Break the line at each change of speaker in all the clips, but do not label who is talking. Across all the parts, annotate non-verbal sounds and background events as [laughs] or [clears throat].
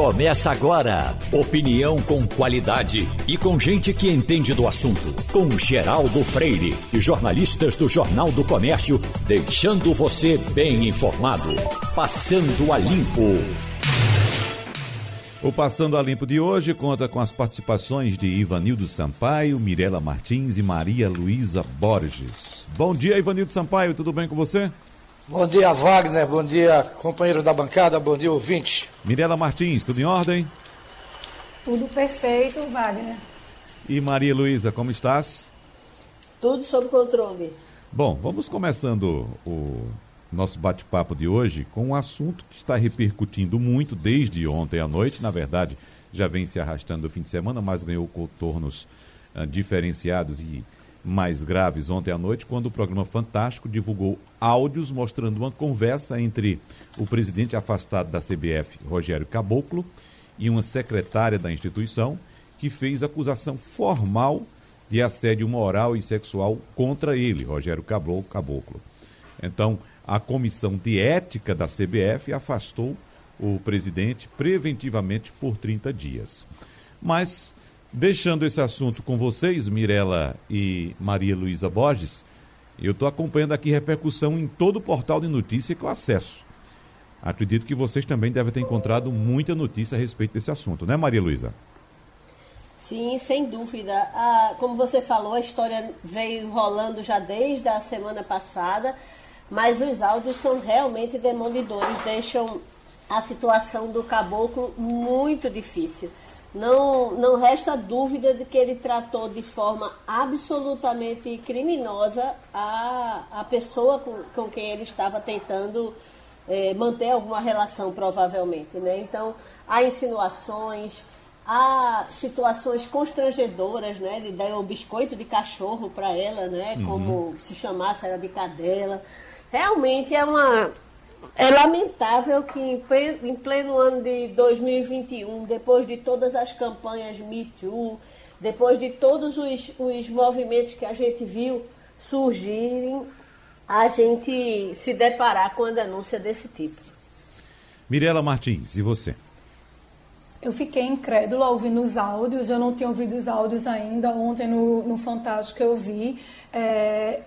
Começa agora. Opinião com qualidade e com gente que entende do assunto. Com Geraldo Freire e jornalistas do Jornal do Comércio, deixando você bem informado. Passando a Limpo.
O Passando a Limpo de hoje conta com as participações de Ivanildo Sampaio, Mirela Martins e Maria Luísa Borges. Bom dia, Ivanildo Sampaio, tudo bem com você?
Bom dia, Wagner. Bom dia, companheiro da bancada. Bom dia, ouvinte.
Mirela Martins, tudo em ordem?
Tudo perfeito, Wagner.
E Maria Luísa, como estás?
Tudo sob controle.
Bom, vamos começando o nosso bate-papo de hoje com um assunto que está repercutindo muito desde ontem à noite. Na verdade, já vem se arrastando o fim de semana, mas ganhou contornos uh, diferenciados e mais graves ontem à noite, quando o programa Fantástico divulgou áudios mostrando uma conversa entre o presidente afastado da CBF, Rogério Caboclo, e uma secretária da instituição, que fez acusação formal de assédio moral e sexual contra ele, Rogério Caboclo. Então, a comissão de ética da CBF afastou o presidente preventivamente por 30 dias. Mas Deixando esse assunto com vocês, Mirela e Maria Luísa Borges, eu estou acompanhando aqui repercussão em todo o portal de notícia que eu acesso. Acredito que vocês também devem ter encontrado muita notícia a respeito desse assunto, né, Maria Luísa?
Sim, sem dúvida. Ah, como você falou, a história veio rolando já desde a semana passada, mas os áudios são realmente demolidores, deixam a situação do caboclo muito difícil não, não resta dúvida de que ele tratou de forma absolutamente criminosa a, a pessoa com, com quem ele estava tentando é, manter alguma relação, provavelmente. Né? Então, há insinuações, há situações constrangedoras, né? De dar um biscoito de cachorro para ela, né? Uhum. Como se chamasse ela de cadela. Realmente é uma é lamentável que em pleno ano de 2021, depois de todas as campanhas Me Too, depois de todos os, os movimentos que a gente viu surgirem, a gente se deparar com a denúncia desse tipo.
Mirela Martins, e você?
Eu fiquei incrédula ouvindo os áudios, eu não tinha ouvido os áudios ainda. Ontem no, no Fantástico eu vi. É,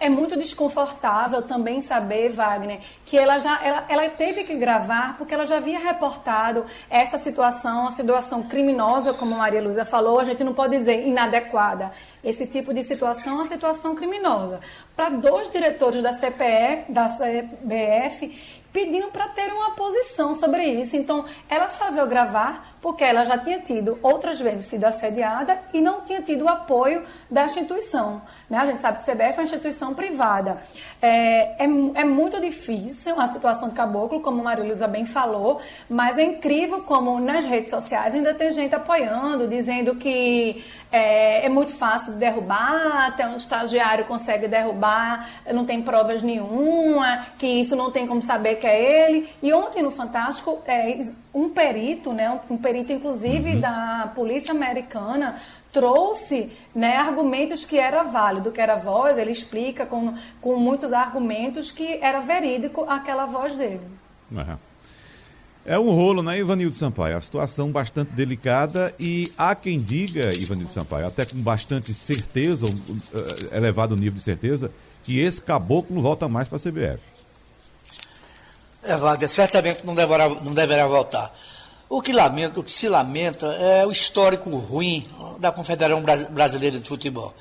é muito desconfortável também saber, Wagner, que ela já ela, ela teve que gravar porque ela já havia reportado essa situação, a situação criminosa, como Maria Luísa falou, a gente não pode dizer inadequada. Esse tipo de situação é uma situação criminosa. Para dois diretores da CPE, da CBF, pedindo para ter uma posição sobre isso. Então, ela só veio gravar porque ela já tinha tido outras vezes sido assediada e não tinha tido o apoio da instituição. Né? A gente sabe que o CBF é uma instituição privada. É, é, é muito difícil a situação de caboclo, como a Maria Luísa bem falou, mas é incrível como nas redes sociais ainda tem gente apoiando, dizendo que é, é muito fácil de derrubar, até um estagiário consegue derrubar, não tem provas nenhuma, que isso não tem como saber que é ele. E ontem no Fantástico, é, um perito, né, um perito inclusive uhum. da polícia americana, trouxe né, argumentos que era válido, que era voz, ele explica com, com muitos argumentos que era verídico aquela voz dele.
Uhum. É um rolo, né, Ivanildo Sampaio? A situação bastante delicada e há quem diga, Ivanildo Sampaio, até com bastante certeza, um, uh, elevado nível de certeza, que esse caboclo não volta mais para a CBF.
É, Wagner, certamente não deverá, não deverá voltar. O que, lamenta, o que se lamenta é o histórico ruim da Confederação Brasileira de Futebol.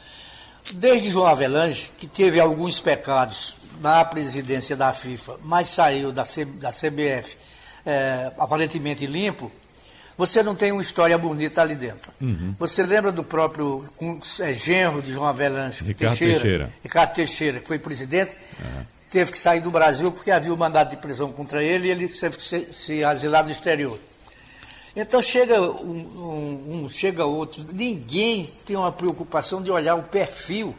Desde João Avelange, que teve alguns pecados na presidência da FIFA, mas saiu da, C, da CBF é, aparentemente limpo, você não tem uma história bonita ali dentro. Uhum. Você lembra do próprio é, genro de João Avelange,
Ricardo Teixeira, Teixeira,
Ricardo Teixeira, que foi presidente? Uhum teve que sair do Brasil porque havia um mandado de prisão contra ele e ele teve que se, se asilar no exterior. Então chega um, um, um, chega outro, ninguém tem uma preocupação de olhar o perfil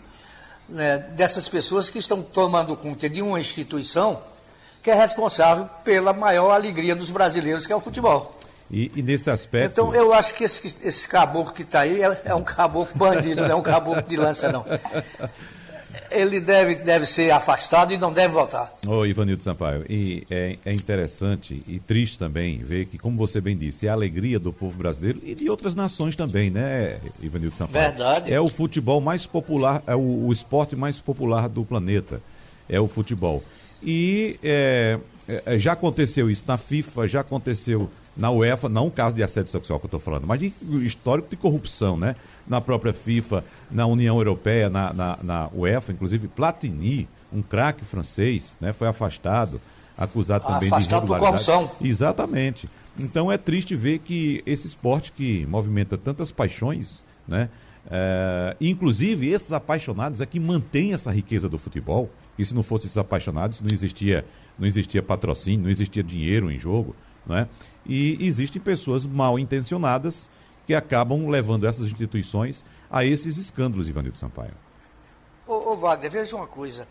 né, dessas pessoas que estão tomando conta de uma instituição que é responsável pela maior alegria dos brasileiros, que é o futebol.
E, e nesse aspecto.
Então eu acho que esse, esse caboclo que está aí é, é, um caboclo bandido, não é um caboclo de lança, não. [laughs] ele deve, deve ser afastado e não deve voltar.
Ô, Ivanildo Sampaio, e é, é, interessante e triste também ver que, como você bem disse, é a alegria do povo brasileiro e de outras nações também, né, Ivanildo Sampaio?
Verdade.
É o futebol mais popular, é o, o esporte mais popular do planeta, é o futebol. E é, é, já aconteceu isso na FIFA, já aconteceu na UEFA, não o caso de assédio sexual que eu estou falando, mas de histórico de corrupção, né? Na própria FIFA, na União Europeia, na, na, na UEFA, inclusive Platini, um craque francês, né? Foi afastado, acusado também
afastado
de irregularidade.
corrupção.
Exatamente. Então é triste ver que esse esporte que movimenta tantas paixões, né? É, inclusive esses apaixonados é que mantém essa riqueza do futebol. E se não fossem esses apaixonados, não existia, não existia patrocínio, não existia dinheiro em jogo, né? E existem pessoas mal intencionadas que acabam levando essas instituições a esses escândalos, Ivanildo Sampaio.
Ô, ô Wagner, veja uma coisa.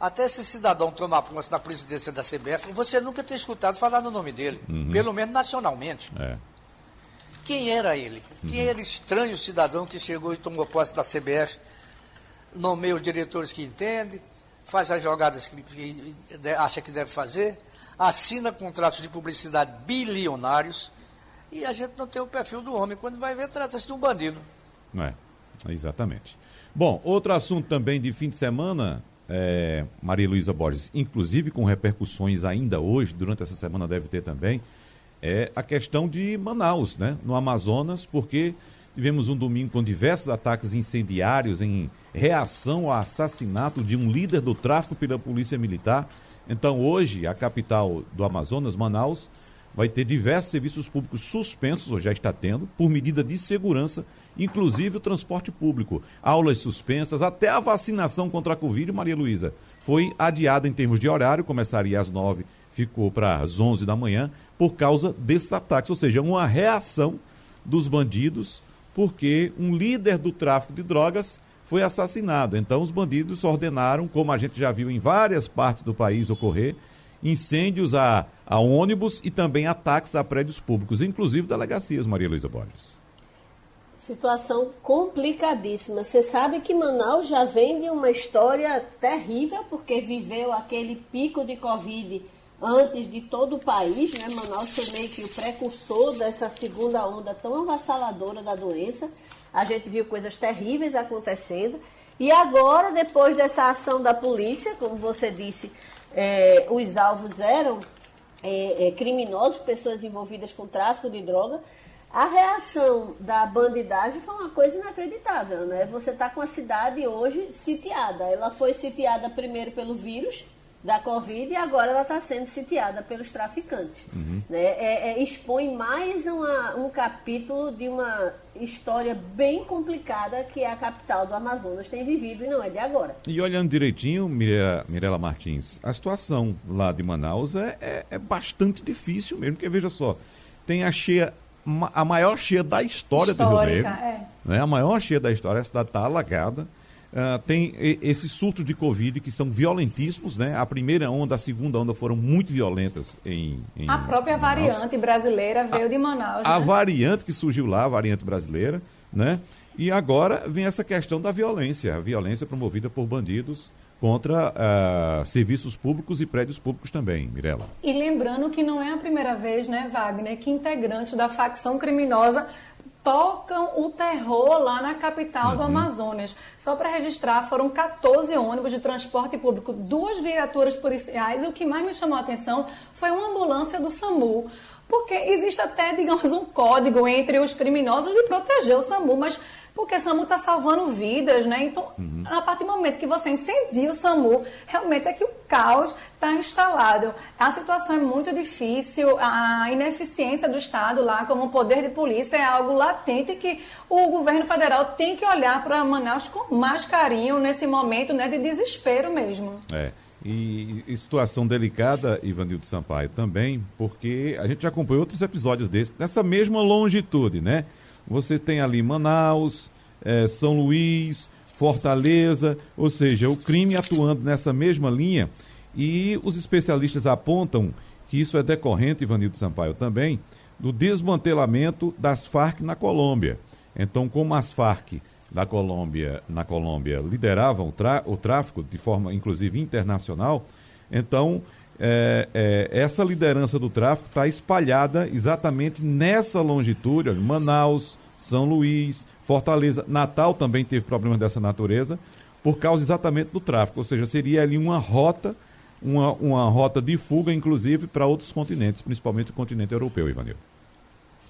Até esse cidadão tomar posse na presidência da CBF, você nunca tem escutado falar no nome dele, uhum. pelo menos nacionalmente.
É.
Quem era ele? Uhum. Quem era o estranho cidadão que chegou e tomou posse da CBF, nomeia os diretores que entende, faz as jogadas que, que acha que deve fazer, assina contratos de publicidade bilionários e a gente não tem o perfil do homem. Quando vai ver, trata-se de um bandido.
É, exatamente. Bom, outro assunto também de fim de semana, é, Maria Luísa Borges, inclusive com repercussões ainda hoje, durante essa semana deve ter também, é a questão de Manaus, né, no Amazonas, porque tivemos um domingo com diversos ataques incendiários em reação ao assassinato de um líder do tráfico pela Polícia Militar então, hoje, a capital do Amazonas, Manaus, vai ter diversos serviços públicos suspensos, ou já está tendo, por medida de segurança, inclusive o transporte público. Aulas suspensas, até a vacinação contra a Covid, Maria Luísa, foi adiada em termos de horário, começaria às nove, ficou para as onze da manhã, por causa desses ataques. Ou seja, uma reação dos bandidos, porque um líder do tráfico de drogas foi assassinado. Então, os bandidos ordenaram, como a gente já viu em várias partes do país ocorrer, incêndios a, a ônibus e também ataques a prédios públicos, inclusive delegacias, Maria Luísa Borges.
Situação complicadíssima. Você sabe que Manaus já vem de uma história terrível, porque viveu aquele pico de Covid antes de todo o país, né? Manaus foi meio que o precursor dessa segunda onda tão avassaladora da doença. A gente viu coisas terríveis acontecendo. E agora, depois dessa ação da polícia, como você disse, é, os alvos eram é, é, criminosos, pessoas envolvidas com tráfico de droga. A reação da bandidagem foi uma coisa inacreditável, né? Você está com a cidade hoje sitiada. Ela foi sitiada primeiro pelo vírus, da Covid e agora ela está sendo sitiada pelos traficantes. Uhum. Né? É, é, expõe mais uma, um capítulo de uma história bem complicada que a capital do Amazonas tem vivido e não é de agora.
E olhando direitinho, Mirela, Mirela Martins, a situação lá de Manaus é, é, é bastante difícil mesmo, porque veja só, tem a cheia a maior cheia da história Histórica, do Rio Negro. É. Né? A maior cheia da história, a cidade está alagada. Uh, tem esses surtos de Covid que são violentíssimos, né? A primeira onda, a segunda onda foram muito violentas em. em
a própria variante brasileira veio a, de Manaus.
A né? variante que surgiu lá, a variante brasileira, né? E agora vem essa questão da violência, a violência promovida por bandidos contra uh, serviços públicos e prédios públicos também, Mirela.
E lembrando que não é a primeira vez, né, Wagner, que integrantes da facção criminosa tocam o terror lá na capital uhum. do Amazonas. Só para registrar, foram 14 ônibus de transporte público, duas viaturas policiais, e o que mais me chamou a atenção foi uma ambulância do SAMU. Porque existe até, digamos, um código entre os criminosos de proteger o SAMU, mas porque o SAMU está salvando vidas, né? Então, uhum. a partir do momento que você incendia o SAMU, realmente é que o caos está instalado. A situação é muito difícil, a ineficiência do Estado lá, como poder de polícia, é algo latente que o governo federal tem que olhar para Manaus com mais carinho nesse momento né, de desespero mesmo.
É. E, e, situação delicada, Ivanildo Sampaio, também, porque a gente já acompanhou outros episódios desses, nessa mesma longitude, né? Você tem ali Manaus, é, São Luís, Fortaleza, ou seja, o crime atuando nessa mesma linha. E os especialistas apontam que isso é decorrente, Ivanildo Sampaio, também, do desmantelamento das Farc na Colômbia. Então, como as Farc da Colômbia, na Colômbia lideravam o, o tráfico de forma, inclusive, internacional, então é, é, essa liderança do tráfico está espalhada exatamente nessa longitude, olha, Manaus, São Luís, Fortaleza, Natal também teve problemas dessa natureza, por causa exatamente do tráfico, ou seja, seria ali uma rota, uma, uma rota de fuga, inclusive, para outros continentes, principalmente o continente europeu, Ivanil.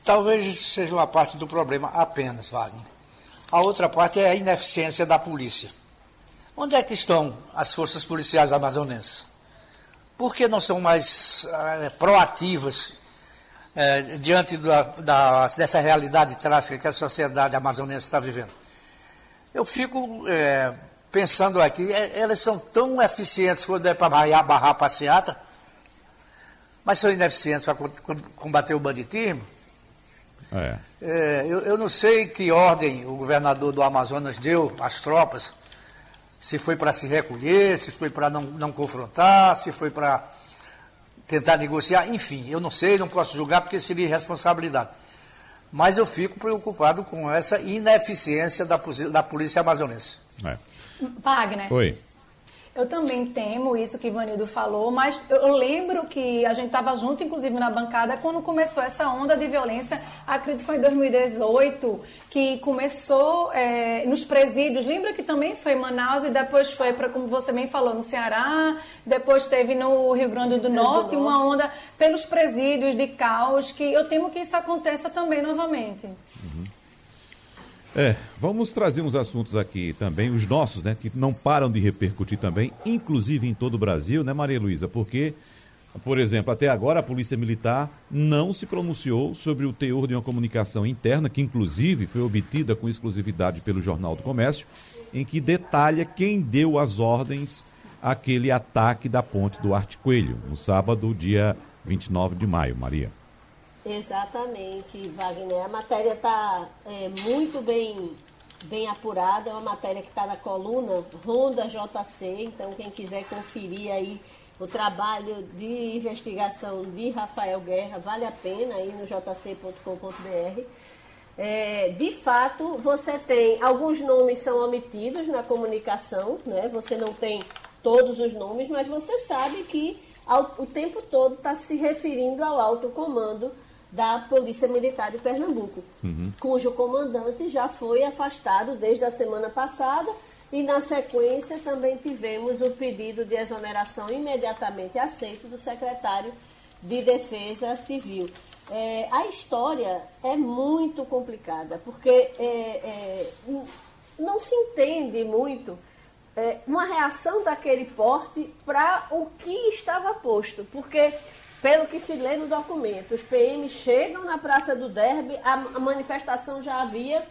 Talvez seja uma parte do problema apenas, Wagner. A outra parte é a ineficiência da polícia. Onde é que estão as forças policiais amazonenses? por que não são mais é, proativas é, diante da, da, dessa realidade trágica que a sociedade amazonense está vivendo? Eu fico é, pensando aqui, elas são tão eficientes quando é para barrar, barrar a passeata, mas são ineficientes para combater o banditismo. É. É, eu, eu, não sei que ordem o governador do Amazonas deu às tropas se foi para se recolher, se foi para não, não confrontar, se foi para tentar negociar, enfim, eu não sei, não posso julgar porque seria irresponsabilidade. Mas eu fico preocupado com essa ineficiência da, da polícia amazonense.
É. Wagner.
Oi.
Eu também temo isso que Ivanildo falou, mas eu lembro que a gente estava junto, inclusive, na bancada, quando começou essa onda de violência, acredito que foi em 2018, que começou é, nos presídios. Lembra que também foi em Manaus e depois foi para, como você bem falou, no Ceará, depois teve no Rio Grande do Norte, uma onda pelos presídios de caos, que eu temo que isso aconteça também novamente. Uhum.
É, vamos trazer uns assuntos aqui também, os nossos, né, que não param de repercutir também, inclusive em todo o Brasil, né, Maria Luísa? Porque, por exemplo, até agora a Polícia Militar não se pronunciou sobre o teor de uma comunicação interna, que inclusive foi obtida com exclusividade pelo Jornal do Comércio, em que detalha quem deu as ordens àquele ataque da ponte do Arte Coelho, no sábado, dia 29 de maio, Maria.
Exatamente, Wagner. A matéria está é, muito bem, bem apurada, é uma matéria que está na coluna Ronda JC, então quem quiser conferir aí o trabalho de investigação de Rafael Guerra, vale a pena aí no jc.com.br. É, de fato, você tem alguns nomes são omitidos na comunicação, né? Você não tem todos os nomes, mas você sabe que ao, o tempo todo está se referindo ao alto comando da Polícia Militar de Pernambuco, uhum. cujo comandante já foi afastado desde a semana passada e, na sequência, também tivemos o pedido de exoneração imediatamente aceito do secretário de Defesa Civil. É, a história é muito complicada, porque é, é, não se entende muito é, uma reação daquele porte para o que estava posto, porque pelo que se lê no documento, os PM chegam na Praça do Derby, a, manifestação já havia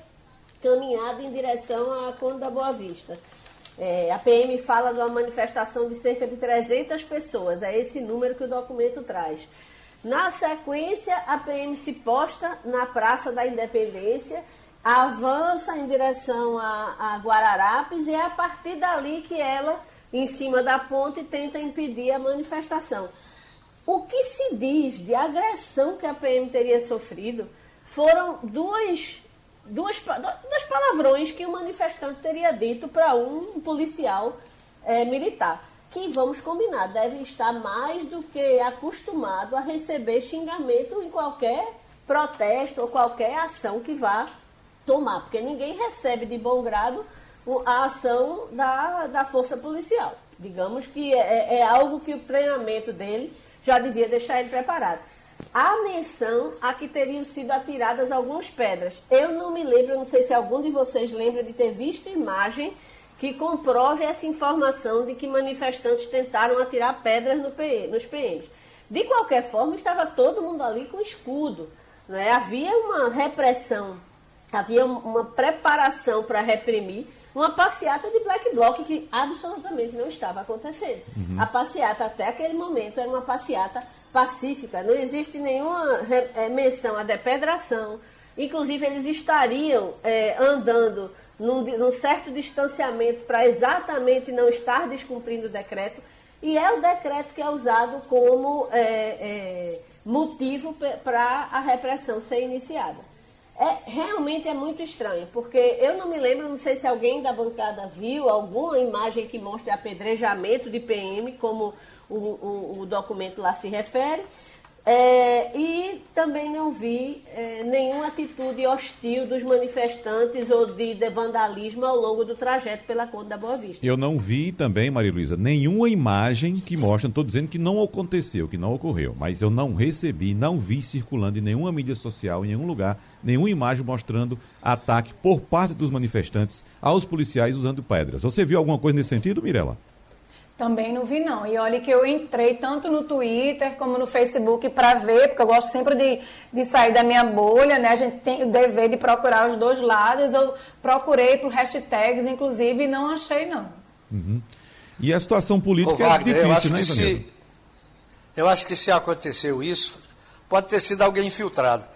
caminhado em direção à Conde da Boa Vista. É, a PM fala de uma manifestação de cerca de 300 pessoas, é esse número que o documento traz. Na sequência, a PM se posta na Praça da Independência, avança em direção a, a Guararapes e é a partir dali que ela, em cima da ponte, tenta impedir a manifestação. O que se diz de agressão que a PM teria sofrido foram duas, duas, dois palavrões que o manifestante teria dito para um policial é, militar. Que, vamos combinar, deve estar mais do que acostumado a receber xingamento em qualquer protesto ou qualquer ação que vá tomar, porque ninguém recebe de bom grado a ação da, da força policial. Digamos que é, é algo que o treinamento dele já devia deixar ele preparado. Há menção a que teriam sido atiradas algumas pedras. Eu não me lembro, não sei se algum de vocês lembra de ter visto imagem que comprove essa informação de que manifestantes tentaram atirar pedras no PE, nos PMs. De qualquer forma, estava todo mundo ali com escudo. Né? Havia uma repressão, havia uma preparação para reprimir uma passeata de black bloc que absolutamente não estava acontecendo. Uhum. A passeata até aquele momento era uma passeata pacífica, não existe nenhuma é, menção à depedração. Inclusive, eles estariam é, andando num, num, certo distanciamento para exatamente não estar descumprindo o decreto, e é o decreto que é usado como é, é motivo para a repressão ser iniciada. É, realmente é muito estranho, porque eu não me lembro, não sei se alguém da bancada viu alguma imagem que mostre apedrejamento de PM, como o, o, o documento lá se refere, é, e também não vi é, nenhuma atitude hostil dos manifestantes ou de, de, vandalismo ao longo do trajeto pela Conta da Boa Vista.
Eu não vi também, Maria Luísa, nenhuma imagem que mostre, estou dizendo que não aconteceu, que não ocorreu, mas eu não recebi, não vi circulando em nenhuma mídia social, em nenhum lugar, nenhuma imagem mostrando ataque por parte dos manifestantes aos policiais usando pedras. Você viu alguma coisa nesse sentido, Mirela?
Também não vi, não. E olha que eu entrei tanto no Twitter como no Facebook para ver, porque eu gosto sempre de, de sair da minha bolha, né? A gente tem o dever de procurar os dois lados. Eu procurei por hashtags, inclusive, e não achei, não.
Uhum. E a situação política Ô, Wagner, é difícil, né,
se, Eu acho que se aconteceu isso, pode ter sido alguém infiltrado.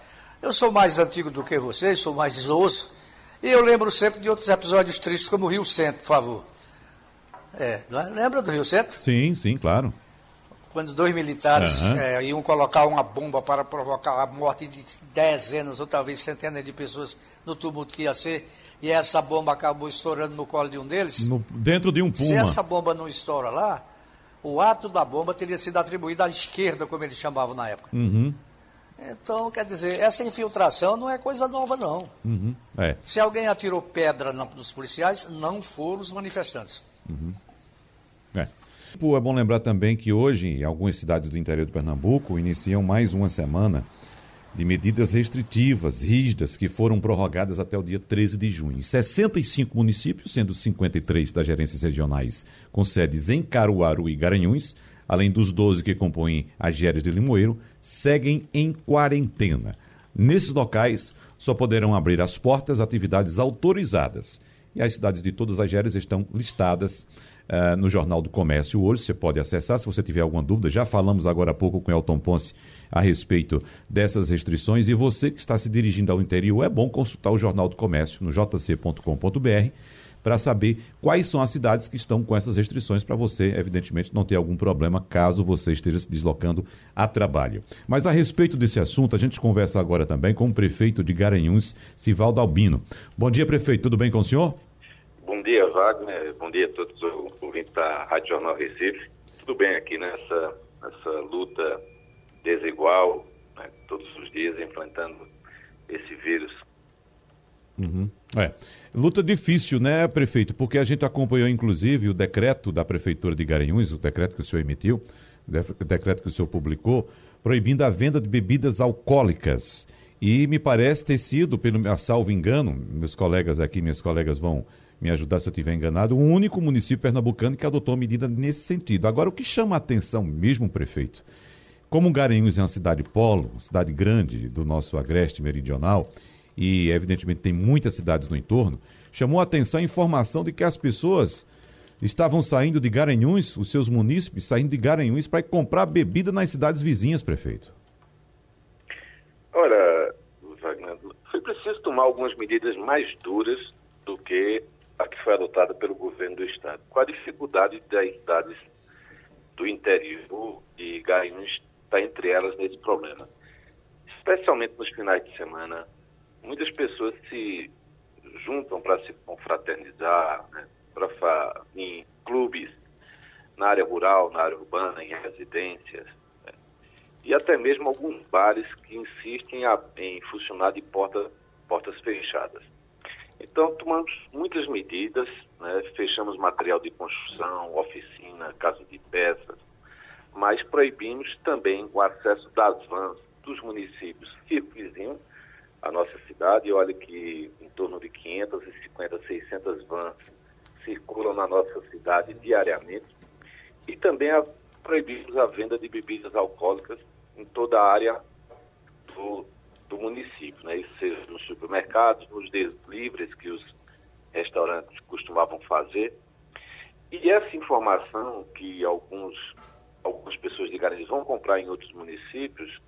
Eu sou mais antigo do que vocês, sou mais idoso, e eu lembro sempre de outros episódios tristes, como o Rio Centro, por favor. É, lembra do Rio Centro?
Sim, sim, claro.
Quando dois militares uhum. é, iam colocar uma bomba para provocar a morte de dezenas ou talvez centenas de pessoas no tumulto que ia ser, e essa bomba acabou estourando no colo de um deles. No,
dentro de um puma. Se
essa bomba não estoura lá, o ato da bomba teria sido atribuído à esquerda, como eles chamavam na época.
Uhum.
Então, quer dizer, essa infiltração não é coisa nova, não.
Uhum. É.
Se alguém atirou pedra nos policiais, não foram os manifestantes.
Uhum. É. É bom lembrar também que hoje, algumas cidades do interior de Pernambuco, iniciam mais uma semana de medidas restritivas, rígidas, que foram prorrogadas até o dia 13 de junho. Em 65 municípios, sendo 53 das gerências regionais com sedes em Caruaru e Garanhuns, além dos 12 que compõem as gérias de Limoeiro, seguem em quarentena. Nesses locais, só poderão abrir as portas atividades autorizadas. E as cidades de todas as gérias estão listadas uh, no Jornal do Comércio hoje. Você pode acessar se você tiver alguma dúvida. Já falamos agora há pouco com Elton Ponce a respeito dessas restrições. E você que está se dirigindo ao interior, é bom consultar o Jornal do Comércio no jc.com.br para saber quais são as cidades que estão com essas restrições para você, evidentemente, não ter algum problema caso você esteja se deslocando a trabalho. Mas a respeito desse assunto, a gente conversa agora também com o prefeito de Garanhuns, Sivaldo Albino. Bom dia, prefeito. Tudo bem com o senhor?
Bom dia, Wagner. Bom dia a todos os ouvintes da Rádio Jornal Recife. Tudo bem aqui nessa, nessa luta desigual, né, todos os dias enfrentando esse vírus.
Uhum. É. Luta difícil, né, prefeito? Porque a gente acompanhou, inclusive, o decreto da Prefeitura de Garanhuns, o decreto que o senhor emitiu, o decreto que o senhor publicou, proibindo a venda de bebidas alcoólicas. E me parece ter sido, pelo salvo engano, meus colegas aqui, minhas colegas vão me ajudar se eu estiver enganado, o único município pernambucano que adotou medida nesse sentido. Agora, o que chama a atenção mesmo, prefeito, como Garanhuns é uma cidade polo, uma cidade grande do nosso agreste meridional, e evidentemente tem muitas cidades no entorno, chamou a atenção a informação de que as pessoas estavam saindo de Garanhuns, os seus munícipes saindo de Garanhuns para comprar bebida nas cidades vizinhas, prefeito.
Olha, Wagner, foi preciso tomar algumas medidas mais duras do que a que foi adotada pelo governo do estado. Com a dificuldade das cidades do interior e Garanhuns está entre elas nesse problema. Especialmente nos finais de semana, muitas pessoas se juntam para se confraternizar, né, para em clubes, na área rural, na área urbana, em residências, né, e até mesmo alguns bares que insistem em funcionar de porta, portas fechadas. Então, tomamos muitas medidas, né? fechamos material de construção, oficina, casa de peças, mas proibimos também o acesso das vans dos municípios vizinhos à nossa cidade. E olha que em torno de 550, 600 vans circulam na nossa cidade diariamente. E também a, proibimos a venda de bebidas alcoólicas em toda a área do, do município, né? Isso seja nos supermercados, nos deliveries que os restaurantes costumavam fazer. E essa informação que alguns, algumas pessoas de Garanhuns vão comprar em outros municípios,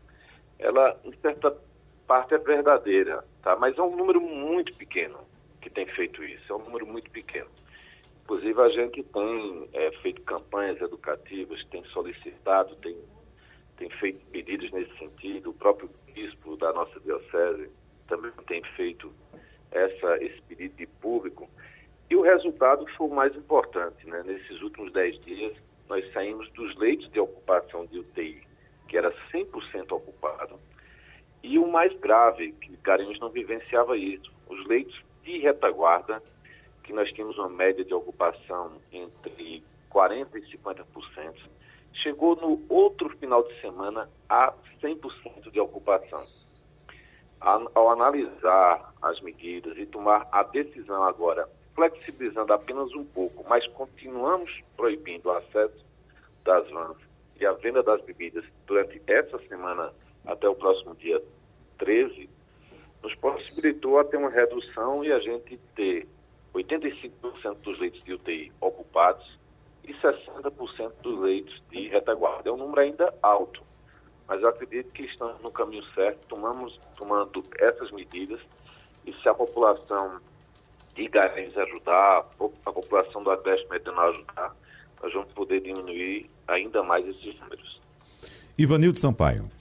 ela, em certa parte, é verdadeira, tá? Mas é um número muito pequeno que tem feito isso, é um número muito pequeno. Inclusive, a gente tem é, feito campanhas educativas, tem solicitado, tem, tem feito pedidos nesse sentido. O próprio bispo da nossa diocese também tem feito essa, esse pedido de público. E o resultado foi o mais importante. Né? Nesses últimos 10 dias, nós saímos dos leitos de ocupação de UTI, que era 100% ocupado, e o mais grave, que Garanhuns não vivenciava isso, os leitos de retaguarda, que nós tínhamos uma média de ocupação entre 40% e 50%, chegou no outro final de semana a 100% de ocupação. Ao analisar as medidas e tomar a decisão agora, flexibilizando apenas um pouco, mas continuamos proibindo o acesso das vans e a venda das bebidas durante essa semana até o próximo dia 13, nos possibilitou a ter uma redução e a gente ter 85% dos leitos de UTI ocupados e 60% dos leitos de retaguarda. É um número ainda alto, mas eu acredito que estamos no caminho certo, tomamos, tomando essas medidas e se a população de Garanhuns ajudar, a população do Agreste Meridional ajudar, nós vamos poder diminuir ainda mais esses números.
Ivanildo Sampaio.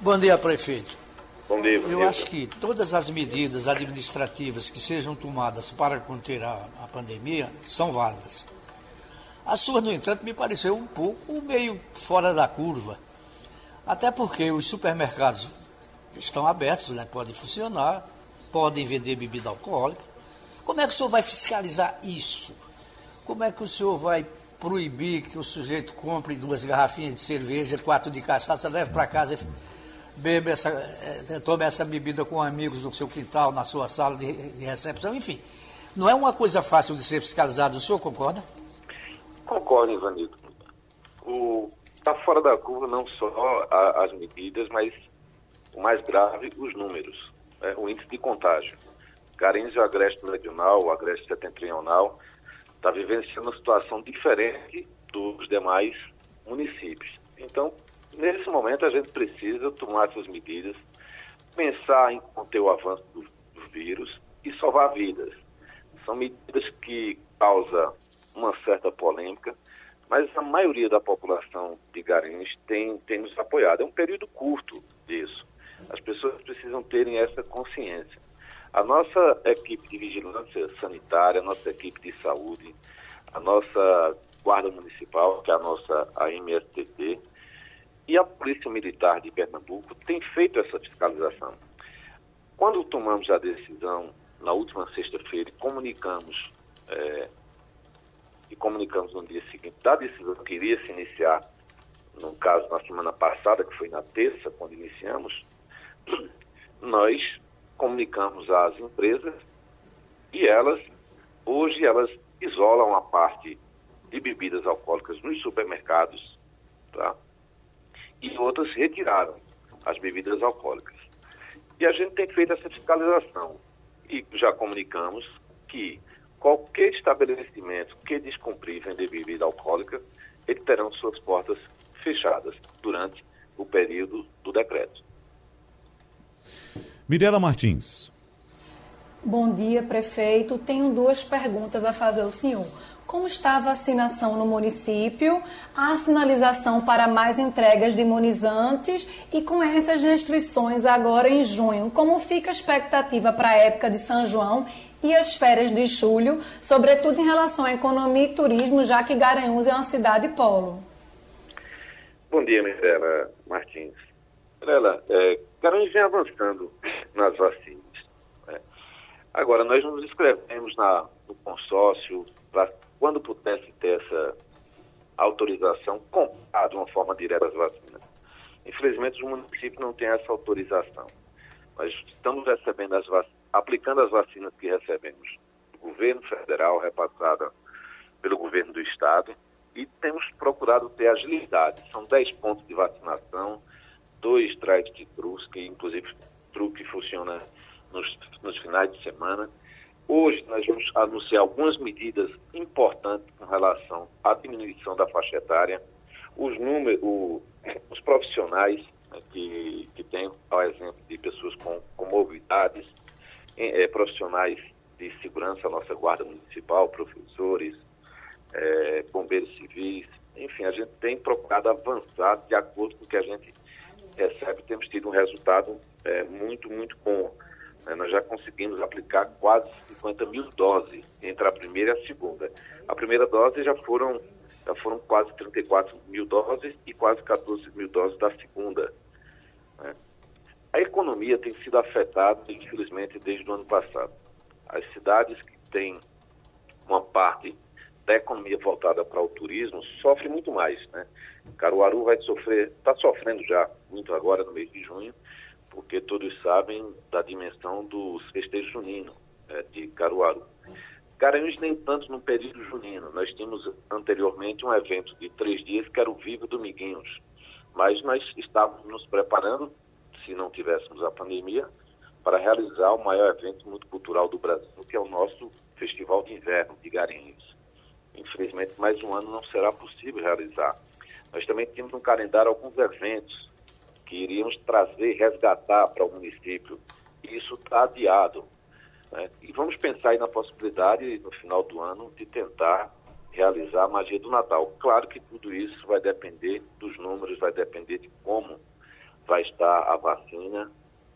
Bom dia, prefeito.
Bom dia, bom
Eu
dia.
acho que todas as medidas administrativas que sejam tomadas para conter a, a pandemia são válidas. A sua, no entanto, me pareceu um pouco meio fora da curva. Até porque os supermercados estão abertos, né? podem funcionar, podem vender bebida alcoólica. Como é que o senhor vai fiscalizar isso? Como é que o senhor vai proibir que o sujeito compre duas garrafinhas de cerveja, quatro de cachaça, leve para casa e beba essa, eh, tome essa bebida com amigos no seu quintal, na sua sala de, de recepção, enfim. Não é uma coisa fácil de ser fiscalizado, o senhor concorda?
Concordo, Ivanildo. Está fora da curva não só a, as medidas, mas o mais grave, os números, né? o índice de contágio. Garanhuns e o Agreste Meridional, o Agreste Setentrional, está vivenciando uma situação diferente dos demais municípios. Então, nesse momento, a gente precisa tomar essas medidas, pensar em conter o avanço do, do vírus e salvar vidas. São medidas que causam uma certa polêmica, mas a maioria da população de Garanhuns tem, tem nos apoiado. É um período curto disso. As pessoas precisam terem essa consciência. A nossa equipe de vigilância sanitária, a nossa equipe de saúde, a nossa Guarda Municipal, que é a nossa AMSTT, e a Polícia Militar de Pernambuco tem feito essa fiscalização. Quando tomamos a decisão, na última sexta-feira, comunicamos é, e comunicamos no dia seguinte da decisão que iria se iniciar, no caso na semana passada, que foi na terça, quando iniciamos, [clears throat] nós comunicamos às empresas e elas, hoje, elas isolam a parte de bebidas alcoólicas nos supermercados, tá? E outras retiraram as bebidas alcoólicas. E a gente tem feito essa fiscalização e já comunicamos que qualquer estabelecimento que descumprir vender bebida alcoólica, eles terão suas portas fechadas durante o período do decreto.
Mirela Martins.
Bom dia, prefeito. Tenho duas perguntas a fazer ao senhor. Como está a vacinação no município? Há sinalização para mais entregas de imunizantes? E com essas restrições agora em junho, como fica a expectativa para a época de São João e as férias de julho, sobretudo em relação à economia e turismo, já que Garanhuns é uma cidade polo?
Bom dia, Mirela Martins. Mirela, é, Garanhuns vem avançando nas vacinas. Né? Agora, nós nos inscrevemos na, no consórcio para quando pudesse ter essa autorização, comprar de uma forma direta as vacinas. Infelizmente, os municípios não têm essa autorização. Nós estamos recebendo as vacinas, aplicando as vacinas que recebemos do governo federal, repassada pelo governo do estado, e temos procurado ter agilidade. São 10 pontos de vacinação, dois drive-thrus, que inclusive truque funciona nos, nos finais de semana, Hoje nós vamos anunciar algumas medidas importantes com relação à diminuição da faixa etária, os números, o, os profissionais né, que, que têm, ao exemplo de pessoas com, com mobilidades, é, profissionais de segurança, nossa guarda municipal, professores, é, bombeiros civis, enfim, a gente tem procurado avançar de acordo com o que a gente recebe, temos tido um resultado é, muito, muito bom. Né? Nós já conseguimos aplicar quase 50 mil doses entre a primeira e a segunda. A primeira dose já foram, já foram quase 34 mil doses e quase 14 mil doses da segunda. Né? A economia tem sido afetada, infelizmente, desde o ano passado. As cidades que têm uma parte da economia voltada para o turismo sofrem muito mais. Né? Caruaru vai sofrer, está sofrendo já muito agora no mês de junho, porque todos sabem da dimensão dos festejos juninos é, de Caruaru. Garanhuns nem tanto no período junino. Nós tínhamos anteriormente um evento de três dias que era o Vivo Dominguinhos, mas nós estávamos nos preparando, se não tivéssemos a pandemia, para realizar o maior evento multicultural do Brasil, que é o nosso Festival de Inverno de Garanhuns. Infelizmente, mais um ano não será possível realizar. Nós também tínhamos no calendário alguns eventos que iríamos trazer, resgatar para o município. Isso está adiado. Né? E vamos pensar aí na possibilidade, no final do ano, de tentar realizar a magia do Natal. Claro que tudo isso vai depender dos números, vai depender de como vai estar a vacina.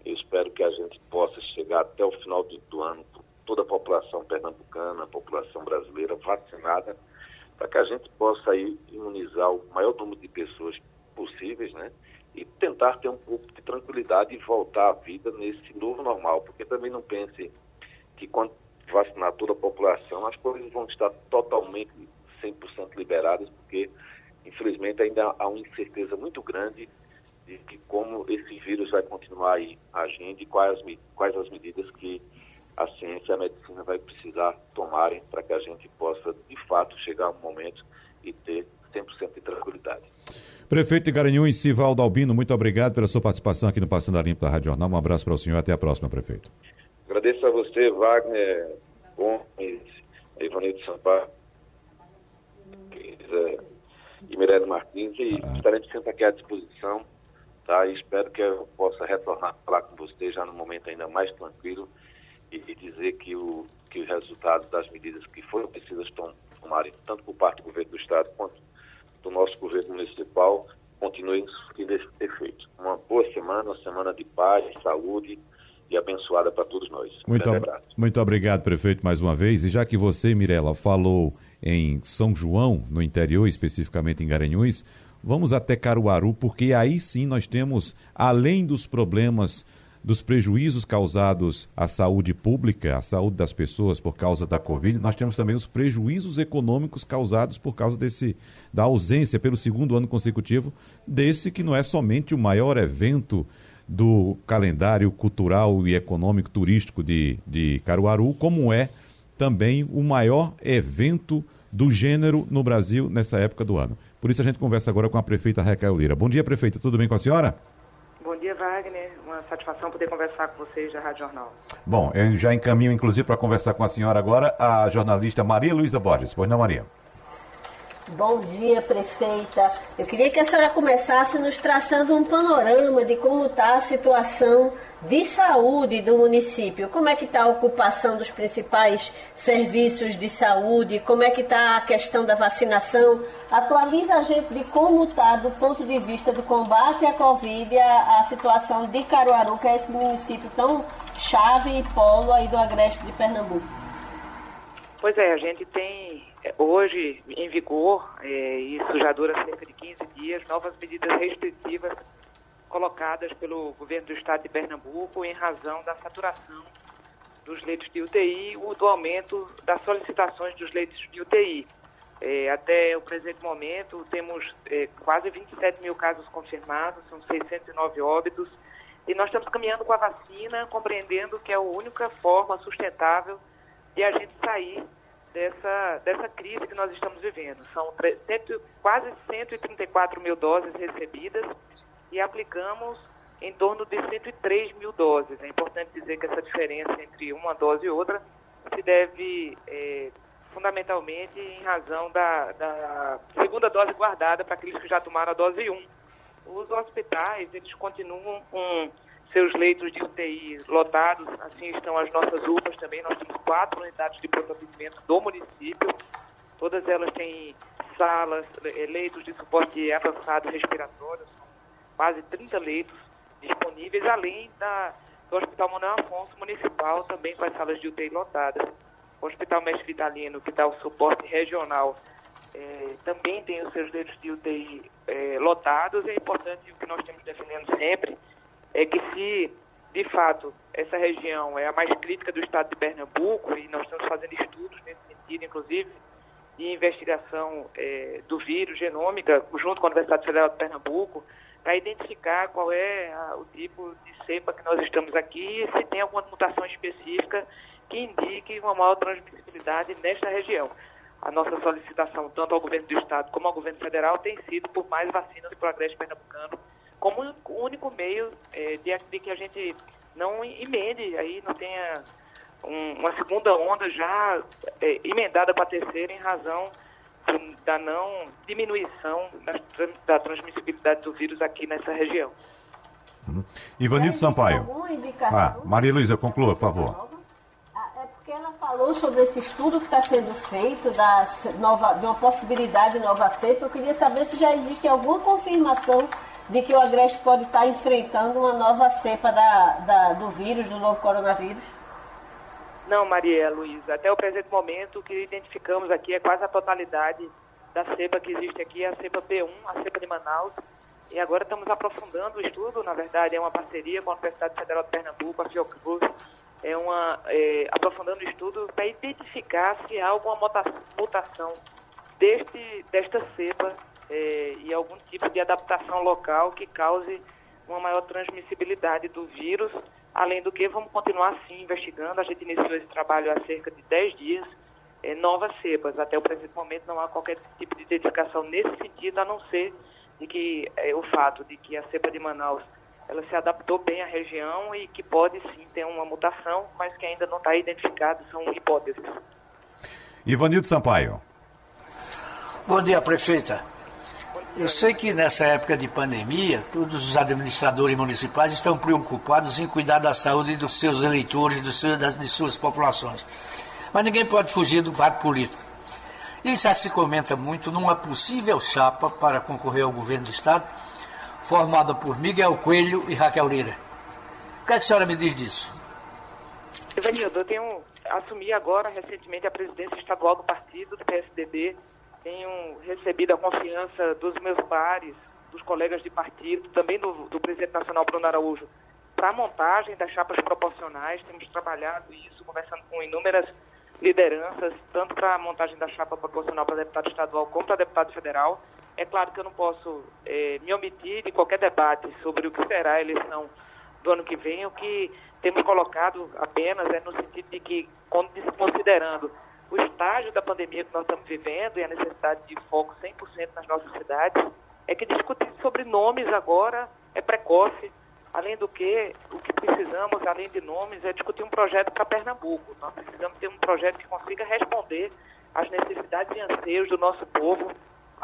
Eu espero que a gente possa chegar até o final do, ano, toda a população pernambucana, a população brasileira vacinada, para que a gente possa aí imunizar o maior número de pessoas possíveis, né? E tentar ter um pouco de tranquilidade e voltar à vida nesse novo normal, porque também não pense que quando vacinar toda a população, as coisas vão estar totalmente 100% liberadas, porque infelizmente ainda há uma incerteza muito grande de que como esse vírus vai continuar aí agindo e quais, quais as medidas que a ciência e a medicina vai precisar tomarem para que a gente possa, de fato, chegar a um momento e ter 100% de tranquilidade.
Prefeito de Garanhuns, Sivaldo Albino, muito obrigado pela sua participação aqui no Passando a Limpo da Rádio Jornal. Um abraço para o senhor. Até a próxima, prefeito.
Agradeço a você, Wagner Gomes, Ivanildo Sampaio e Mirella Martins. E ah. estaremos sempre aqui à disposição. Tá? E espero que eu possa retornar a falar com você já no momento ainda mais tranquilo e, e dizer que, o, que os resultados das medidas que foram precisas tomarem, tanto por parte do governo do Estado quanto do nosso governo municipal continuem surtindo esse efeito. Uma boa semana, uma semana de paz, saúde e abençoada para todos nós.
Muito, ob muito obrigado, prefeito, mais uma vez. E já que você, Mirella, falou em São João, no interior, especificamente em Garanhuns, vamos até Caruaru, porque aí sim nós temos, além dos problemas dos prejuízos causados à saúde pública, à saúde das pessoas por causa da Covid, nós temos também os prejuízos econômicos causados por causa desse da ausência pelo segundo ano consecutivo desse que não é somente o maior evento do calendário cultural e econômico turístico de, de Caruaru, como é também o maior evento do gênero no Brasil nessa época do ano. Por isso a gente conversa agora com a prefeita Raquel Lira. Bom dia, prefeita. Tudo bem com a senhora?
Wagner. Uma satisfação poder conversar com vocês da Rádio Jornal.
Bom, eu já encaminho, inclusive, para conversar com a senhora agora, a jornalista Maria Luísa Borges. Pois não, Maria?
Bom dia, prefeita. Eu queria que a senhora começasse nos traçando um panorama de como está a situação de saúde do município. Como é que está a ocupação dos principais serviços de saúde? Como é que está a questão da vacinação? Atualiza a gente de como está, do ponto de vista do combate à Covid, a, a situação de Caruaru, que é esse município tão chave e polo aí do agreste de Pernambuco.
Pois é, a gente tem hoje em vigor, é, isso já dura cerca de 15 dias, novas medidas restritivas colocadas pelo governo do estado de Pernambuco em razão da saturação dos leitos de UTI e do aumento das solicitações dos leitos de UTI. É, até o presente momento, temos é, quase 27 mil casos confirmados, são 609 óbitos, e nós estamos caminhando com a vacina, compreendendo que é a única forma sustentável de a gente sair dessa, dessa crise que nós estamos vivendo. São cento, quase 134 mil doses recebidas e aplicamos em torno de 103 mil doses. É importante dizer que essa diferença entre uma dose e outra se deve é, fundamentalmente em razão da, da, segunda dose guardada para aqueles que já tomaram a dose 1. Os hospitais, eles continuam com seus leitos de UTI lotados, assim estão as nossas UPAs também. Nós temos quatro unidades de pronto atendimento do município. Todas elas têm salas, eh, leitos de suporte avançado respiratório, quase 30 leitos disponíveis, além da, do Hospital Manuel Afonso Municipal, também com as salas de UTI lotadas. O Hospital Mestre Vitalino, que dá o suporte regional, é, também tem os seus leitos de UTI é, lotados. É importante o que nós temos defendendo sempre é que se de fato essa região é a mais crítica do estado de Pernambuco e nós estamos fazendo estudos nesse sentido, inclusive de investigação é, do vírus genômica junto com a Universidade Federal de Pernambuco para identificar qual é a, o tipo de cepa que nós estamos aqui e se tem alguma mutação específica que indique uma maior transmissibilidade nesta região. A nossa solicitação, tanto ao governo do Estado como ao governo federal, tem sido por mais vacinas para o agreste pernambucano, como o único meio é, de, de, que a gente não emende, aí não tenha um, uma segunda onda já é, emendada para a terceira em razão da não diminuição da, da, transmissibilidade do vírus aqui nessa região.
Uhum. Ivanildo Sampaio. Ah, Maria Luísa, conclua, por favor
porque ela falou sobre esse estudo que está sendo feito da nova, de uma possibilidade de nova cepa. Eu queria saber se já existe alguma confirmação de que o Agreste pode estar enfrentando uma nova cepa da, da, do vírus, do novo coronavírus.
Não, Maria Luísa. Até o presente momento, o que identificamos aqui é quase a totalidade da cepa que existe aqui, a cepa P1, a cepa de Manaus. E agora estamos aprofundando o estudo, na verdade, é uma parceria com a Universidade Federal de Pernambuco, a Fiocruz, é uma, é, aprofundando o estudo para identificar se há alguma mutação deste, desta cepa é, e algum tipo de adaptação local que cause uma maior transmissibilidade do vírus. Além do que, vamos continuar sim investigando. A gente iniciou esse trabalho há cerca de 10 dias. É, novas cepas. Até o presente momento não há qualquer tipo de identificação nesse sentido, a não ser de que é, o fato de que a cepa de Manaus ela se adaptou bem à região e que pode sim ter uma mutação, mas que ainda não está identificado, são hipóteses.
Ivanildo Sampaio.
Bom dia, prefeita. Eu sei que nessa época de pandemia, todos os administradores municipais estão preocupados em cuidar da saúde dos seus eleitores, das, de suas populações. Mas ninguém pode fugir do quadro político. E já se comenta muito numa possível chapa para concorrer ao governo do Estado, formada por Miguel Coelho e Raquel Lira. O que, é que a senhora me diz disso?
Evanildo, eu tenho assumi agora recentemente a presidência estadual do partido, do PSDB. Tenho recebido a confiança dos meus pares, dos colegas de partido, também do, do presidente nacional Bruno Araújo, para a montagem das chapas proporcionais. Temos trabalhado isso, conversando com inúmeras lideranças, tanto para a montagem da chapa proporcional para deputado estadual como para deputado federal. É claro que eu não posso é, me omitir de qualquer debate sobre o que será a eleição do ano que vem. O que temos colocado apenas é no sentido de que, considerando o estágio da pandemia que nós estamos vivendo e a necessidade de foco 100% nas nossas cidades, é que discutir sobre nomes agora é precoce. Além do que, o que precisamos, além de nomes, é discutir um projeto para Pernambuco. Nós precisamos ter um projeto que consiga responder às necessidades e anseios do nosso povo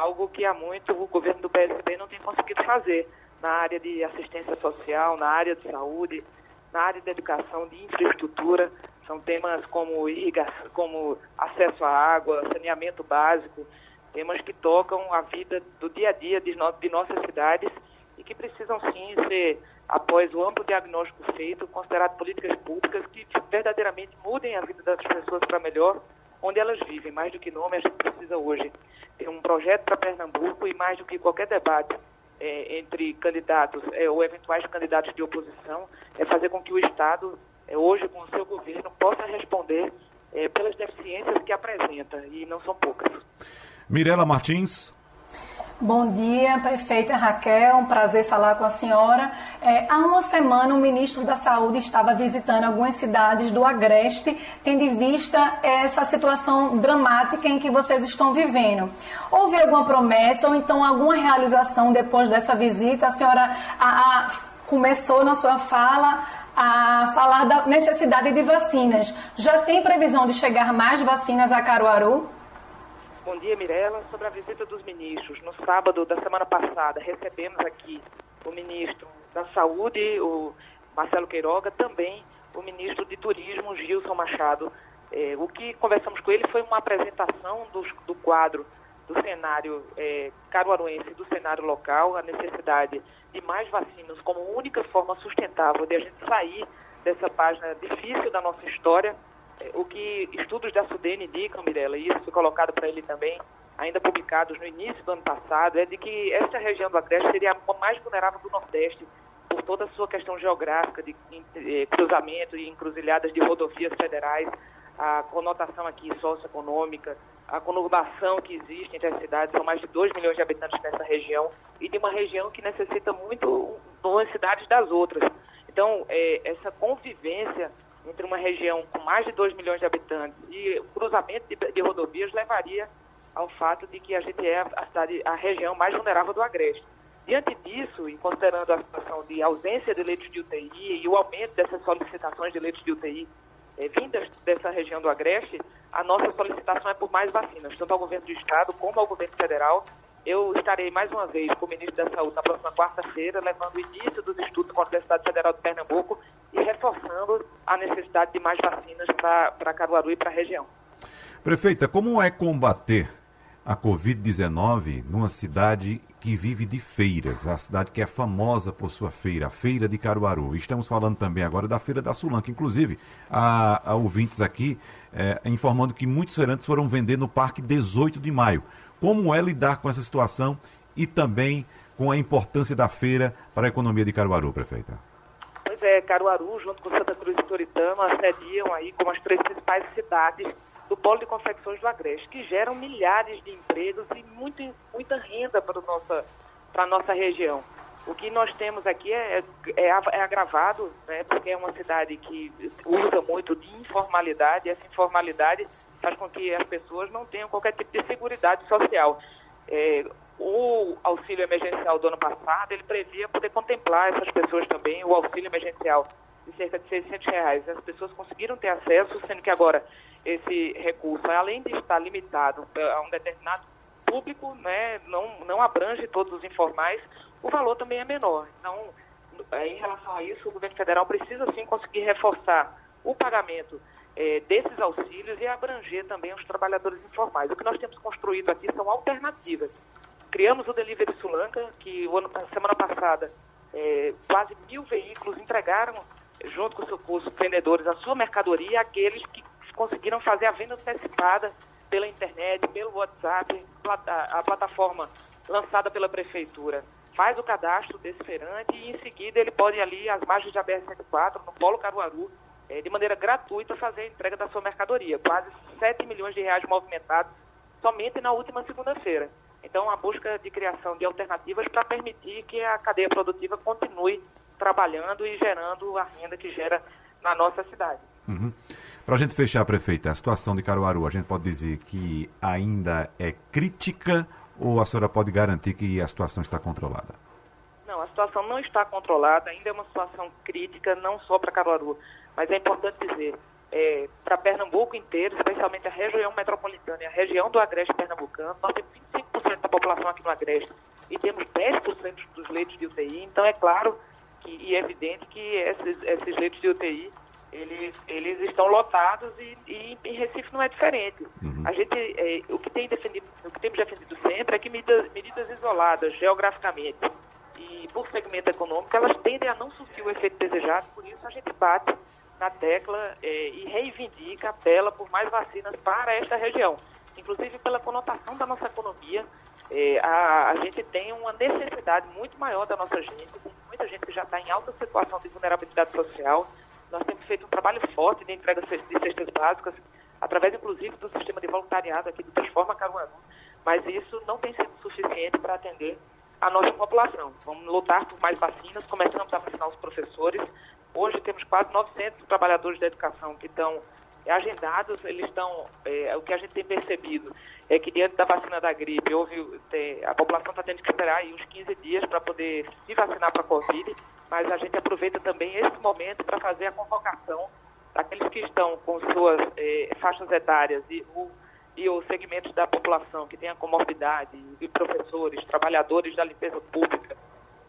algo que há muito o governo do PSDB não tem conseguido fazer na área de assistência social, na área de saúde, na área de educação, de infraestrutura. São temas como irrigação, como acesso à água, saneamento básico, temas que tocam a vida do dia a dia de, no, de nossas cidades e que precisam sim ser, após o amplo diagnóstico feito, consideradas políticas públicas que verdadeiramente mudem a vida das pessoas para melhor, onde elas vivem. Mais do que nome, a gente precisa hoje ter um projeto para Pernambuco e mais do que qualquer debate é, entre candidatos é, ou eventuais candidatos de oposição, é fazer com que o Estado, hoje com o seu governo, possa responder é, pelas deficiências que apresenta, e não são poucas.
Mirela Martins.
Bom dia, prefeita Raquel, um prazer falar com a senhora. É, há uma semana, o ministro da Saúde estava visitando algumas cidades do Agreste, tendo em vista essa situação dramática em que vocês estão vivendo. Houve alguma promessa ou então alguma realização depois dessa visita? A senhora a, a, começou na sua fala a falar da necessidade de vacinas. Já tem previsão de chegar mais vacinas a Caruaru?
Bom dia, Mirella. Sobre a visita dos ministros, no sábado da semana passada, recebemos aqui o ministro da Saúde, o Marcelo Queiroga, também o ministro de Turismo, Gilson Machado. É, o que conversamos com ele foi uma apresentação do, do quadro do cenário é, caruaruense, do cenário local, a necessidade de mais vacinas como única forma sustentável de a gente sair dessa página difícil da nossa história. É, o que estudos da SUDENE indicam, Mirella, e isso foi colocado para ele também, ainda publicados no início do ano passado, é de que essa região do Agreste seria a mais vulnerável do Nordeste por toda a sua questão geográfica de eh, cruzamento e encruzilhadas de rodovias federais, a conotação aqui socioeconômica, a conurbação que existe entre as cidades, são mais de 2 milhões de habitantes nessa região, e de uma região que necessita muito umas cidades das outras. Então, é, essa convivência entre uma região com mais de 2 milhões de habitantes e o cruzamento de, de, rodovias levaria ao fato de que a gente é a, cidade, a região mais vulnerável do Agreste. Diante disso, e considerando a situação de ausência de leitos de UTI e o aumento dessas solicitações de leitos de UTI é, vindas dessa região do Agreste, a nossa solicitação é por mais vacinas, tanto ao governo do Estado como ao governo federal. Eu estarei mais uma vez com o ministro da Saúde na próxima quarta-feira, levando o início dos estudos com a Universidade Federal de Pernambuco e reforçando a necessidade de mais vacinas para Caruaru e para a região.
Prefeita, como é combater a Covid-19 numa cidade que vive de feiras, a cidade que é famosa por sua feira, a Feira de Caruaru. Estamos falando também agora da Feira da Sulanca, inclusive, há, há ouvintes aqui é, informando que muitos feirantes foram vender no Parque 18 de Maio. Como é lidar com essa situação e também com a importância da feira para a economia de Caruaru, prefeita?
Pois é, Caruaru, junto com Santa Cruz e Toritama, sediam aí como as três principais cidades do polo de confecções do Agreste, que geram milhares de empregos e muito, muita renda para, nossa, para a nossa região. O que nós temos aqui é, é, é, agravado, né, porque é uma cidade que usa muito de informalidade, e essa informalidade faz com que as pessoas não tenham qualquer tipo de segurança social. É, o auxílio emergencial do ano passado, ele previa poder contemplar essas pessoas também, o auxílio emergencial de cerca de 600 reais. As pessoas conseguiram ter acesso, sendo que agora esse recurso, além de estar limitado a um determinado público, né, não, não abrange todos os informais, o valor também é menor. Então, é, em relação a isso, o governo federal precisa sim conseguir reforçar o pagamento é, desses auxílios e abranger também os trabalhadores informais. O que nós temos construído aqui são alternativas. Criamos o Delivery Sulanca, que o ano, semana passada é, quase mil veículos entregaram, junto com os vendedores, a sua mercadoria àqueles que conseguiram fazer a venda antecipada pela internet, pelo WhatsApp, a plataforma lançada pela prefeitura faz o cadastro desse feirante e em seguida ele pode ali às margens de ABR-104, no Polo Caruaru, é, de maneira gratuita fazer a entrega da sua mercadoria. Quase 7 milhões de reais movimentados somente na última segunda-feira. Então, a busca de criação de alternativas para permitir que a cadeia produtiva continue trabalhando e gerando a renda que gera na nossa cidade.
Uhum. Para a gente fechar, prefeita, a situação de Caruaru, a gente pode dizer que ainda é crítica ou a senhora pode garantir que a situação está controlada?
Não, a situação não está controlada, ainda é uma situação crítica, não só para Caruaru, mas é importante dizer, é, para Pernambuco inteiro, especialmente a região metropolitana e a região do Agreste pernambucano, nós temos 25% da população aqui no Agreste e temos 10% dos leitos de UTI, então é claro que, e é evidente que esses, esses leitos de UTI eles, eles estão lotados e, e em Recife não é diferente. Uhum. A gente, é, o que tem defendido, o que temos defendido sempre é que medidas, medidas isoladas geograficamente e por segmento econômico, elas tendem a não surtir o efeito desejado, por isso a gente bate na tecla é, e reivindica, apela por mais vacinas para esta região. Inclusive pela conotação da nossa economia, é, a, a gente tem uma necessidade muito maior da nossa gente, muita gente que já está em alta situação de vulnerabilidade social, nós temos feito um trabalho forte de entrega de cestas básicas, através inclusive do sistema de voluntariado aqui do Transforma Caruaru, mas isso não tem sido suficiente para atender a nossa população. Vamos lutar por mais vacinas, começamos a vacinar os professores. Hoje temos quase 900 trabalhadores da educação que estão agendados, eles estão, é, o que a gente tem percebido é que diante da vacina da gripe, houve, tem, a população está tendo que esperar aí uns 15 dias para poder se vacinar para a Covid, mas a gente aproveita também esse momento para fazer a convocação daqueles que estão com suas eh, faixas etárias e, o, e os segmentos da população que tem a comorbidade, e professores, trabalhadores da limpeza pública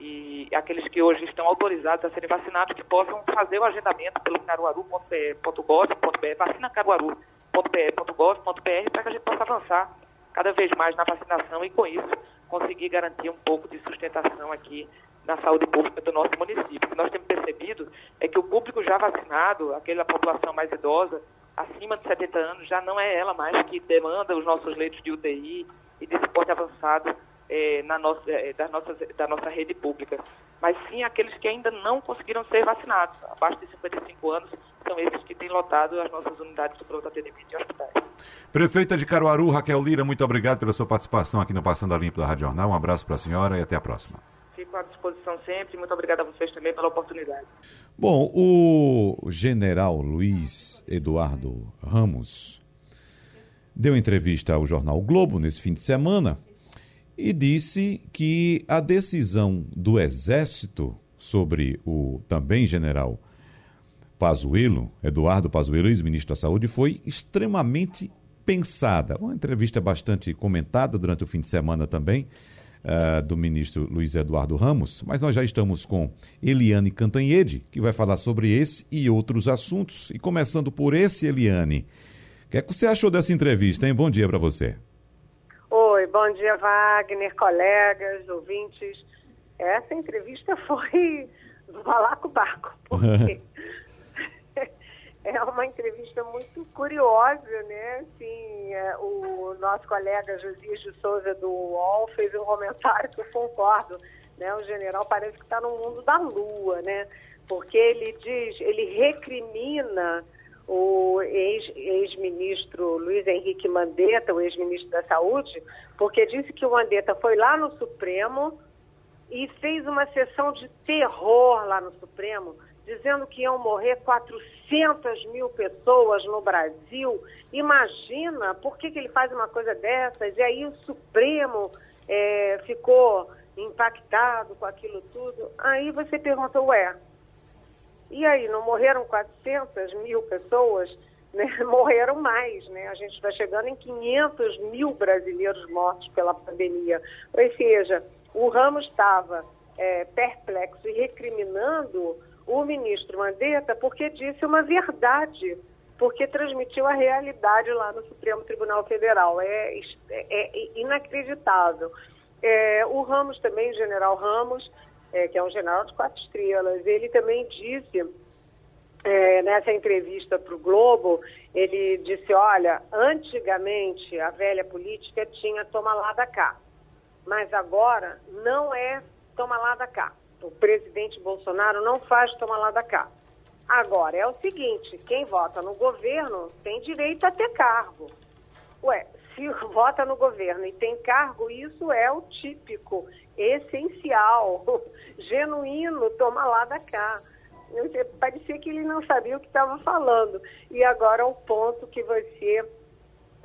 e aqueles que hoje estão autorizados a serem vacinados, que possam fazer o agendamento pelo caruaru.gov.br, vacina caruaru.pe.gov.br para que a gente possa avançar cada vez mais na vacinação e, com isso, conseguir garantir um pouco de sustentação aqui na saúde pública do nosso município. O que nós temos percebido é que o público já vacinado, aquela população mais idosa, acima de 70 anos, já não é ela mais que demanda os nossos leitos de UTI e de suporte avançado é, na nossa, é, da, nossa, da nossa rede pública. Mas sim aqueles que ainda não conseguiram ser vacinados. Abaixo de 55 anos, são esses que têm lotado as nossas unidades de pronto atendimento e hospitais.
Prefeita de Caruaru, Raquel Lira, muito obrigado pela sua participação aqui no Passando a Limpo da Rádio Jornal. Um abraço para a senhora e até a próxima.
Fico à disposição sempre. Muito obrigado a vocês também pela oportunidade.
Bom, o general Luiz Eduardo Ramos deu entrevista ao jornal o Globo nesse fim de semana e disse que a decisão do Exército sobre o também general Pazuello, Eduardo Pazuello, ex-ministro da Saúde, foi extremamente pensada. Uma entrevista bastante comentada durante o fim de semana também uh, do ministro Luiz Eduardo Ramos, mas nós já estamos com Eliane Cantanhede, que vai falar sobre esse e outros assuntos. E começando por esse, Eliane, o que, é que você achou dessa entrevista, hein? Bom dia para você.
Oi, bom dia, Wagner, colegas, ouvintes. Essa entrevista [laughs] foi falar com o barco, porque [laughs] é uma entrevista muito curiosa, né? Assim, é, o nosso colega Josias de Souza do UOL fez um comentário que eu concordo, né? O general parece que está no mundo da lua, né? Porque ele diz, ele recrimina o ex-ministro ex Luiz Henrique Mandetta, o ex-ministro da Saúde, porque disse que o Mandetta foi lá no Supremo e fez uma sessão de terror lá no Supremo, dizendo que iam morrer 400 mil pessoas no Brasil. Imagina, por que, que ele faz uma coisa dessas? E aí o Supremo é, ficou impactado com aquilo tudo. Aí você pergunta, ué, e aí, não morreram 400 mil pessoas? [laughs] Né? Morreram mais, né? A gente está chegando em 500 mil brasileiros mortos pela pandemia. Ou seja, o Ramos estava é, perplexo e recriminando o ministro Mandetta porque disse uma verdade, porque transmitiu a realidade lá no Supremo Tribunal Federal. É, é, é inacreditável. É, o Ramos também, o general Ramos, é, que é um general de quatro estrelas, ele também disse é, nessa entrevista para o Globo, ele disse, olha, antigamente a velha política tinha toma lá da cá, mas agora não é toma lá da cá o presidente Bolsonaro não faz tomar lá da cá. Agora, é o seguinte, quem vota no governo tem direito a ter cargo. Ué, se [laughs] vota no governo e tem cargo, isso é o típico, essencial, [laughs] genuíno, toma lá da cá. Parecia que ele não sabia o que estava falando. E agora o ponto que você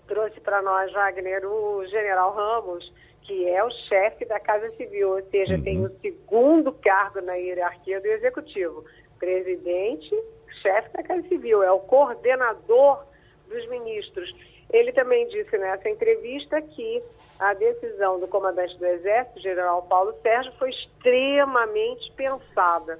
trouxe para nós, Wagner, o general Ramos, que é o chefe da Casa Civil, ou seja, uhum. tem o segundo cargo na hierarquia do Executivo. Presidente, chefe da Casa Civil, é o coordenador dos ministros. Ele também disse nessa entrevista que a decisão do comandante do Exército, general Paulo Sérgio, foi extremamente pensada.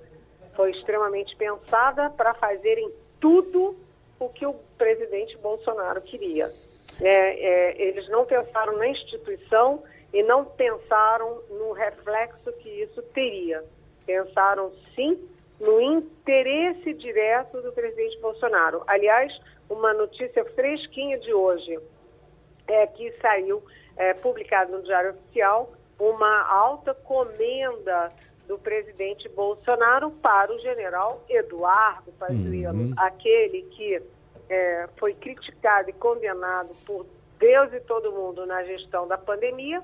Foi extremamente pensada para fazerem tudo o que o presidente Bolsonaro queria. É, é, eles não pensaram na instituição, e não pensaram no reflexo que isso teria. Pensaram sim no interesse direto do presidente Bolsonaro. Aliás, uma notícia fresquinha de hoje é que saiu é, publicado no Diário Oficial uma alta comenda do presidente Bolsonaro para o general Eduardo Pazuello, uhum. aquele que é, foi criticado e condenado por Deus e todo mundo na gestão da pandemia,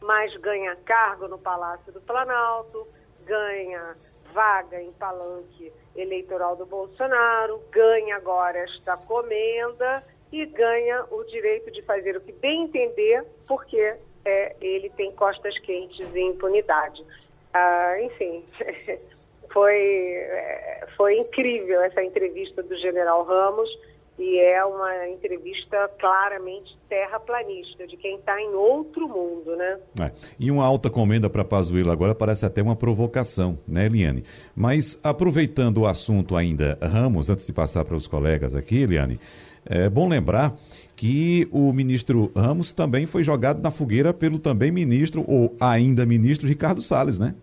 mas ganha cargo no Palácio do Planalto, ganha vaga em palanque eleitoral do Bolsonaro, ganha agora esta comenda e ganha o direito de fazer o que bem entender, porque é, ele tem costas quentes e impunidade. Ah, enfim, [laughs] foi, é, foi incrível essa entrevista do general Ramos e é uma entrevista claramente terraplanista, de quem está em outro mundo, né?
É. E uma alta comenda para Pazuello agora parece até uma provocação, né, Eliane? Mas aproveitando o assunto ainda, Ramos, antes de passar para os colegas aqui, Eliane, é bom lembrar que o ministro Ramos também foi jogado na fogueira pelo também ministro, ou ainda ministro, Ricardo Salles, né?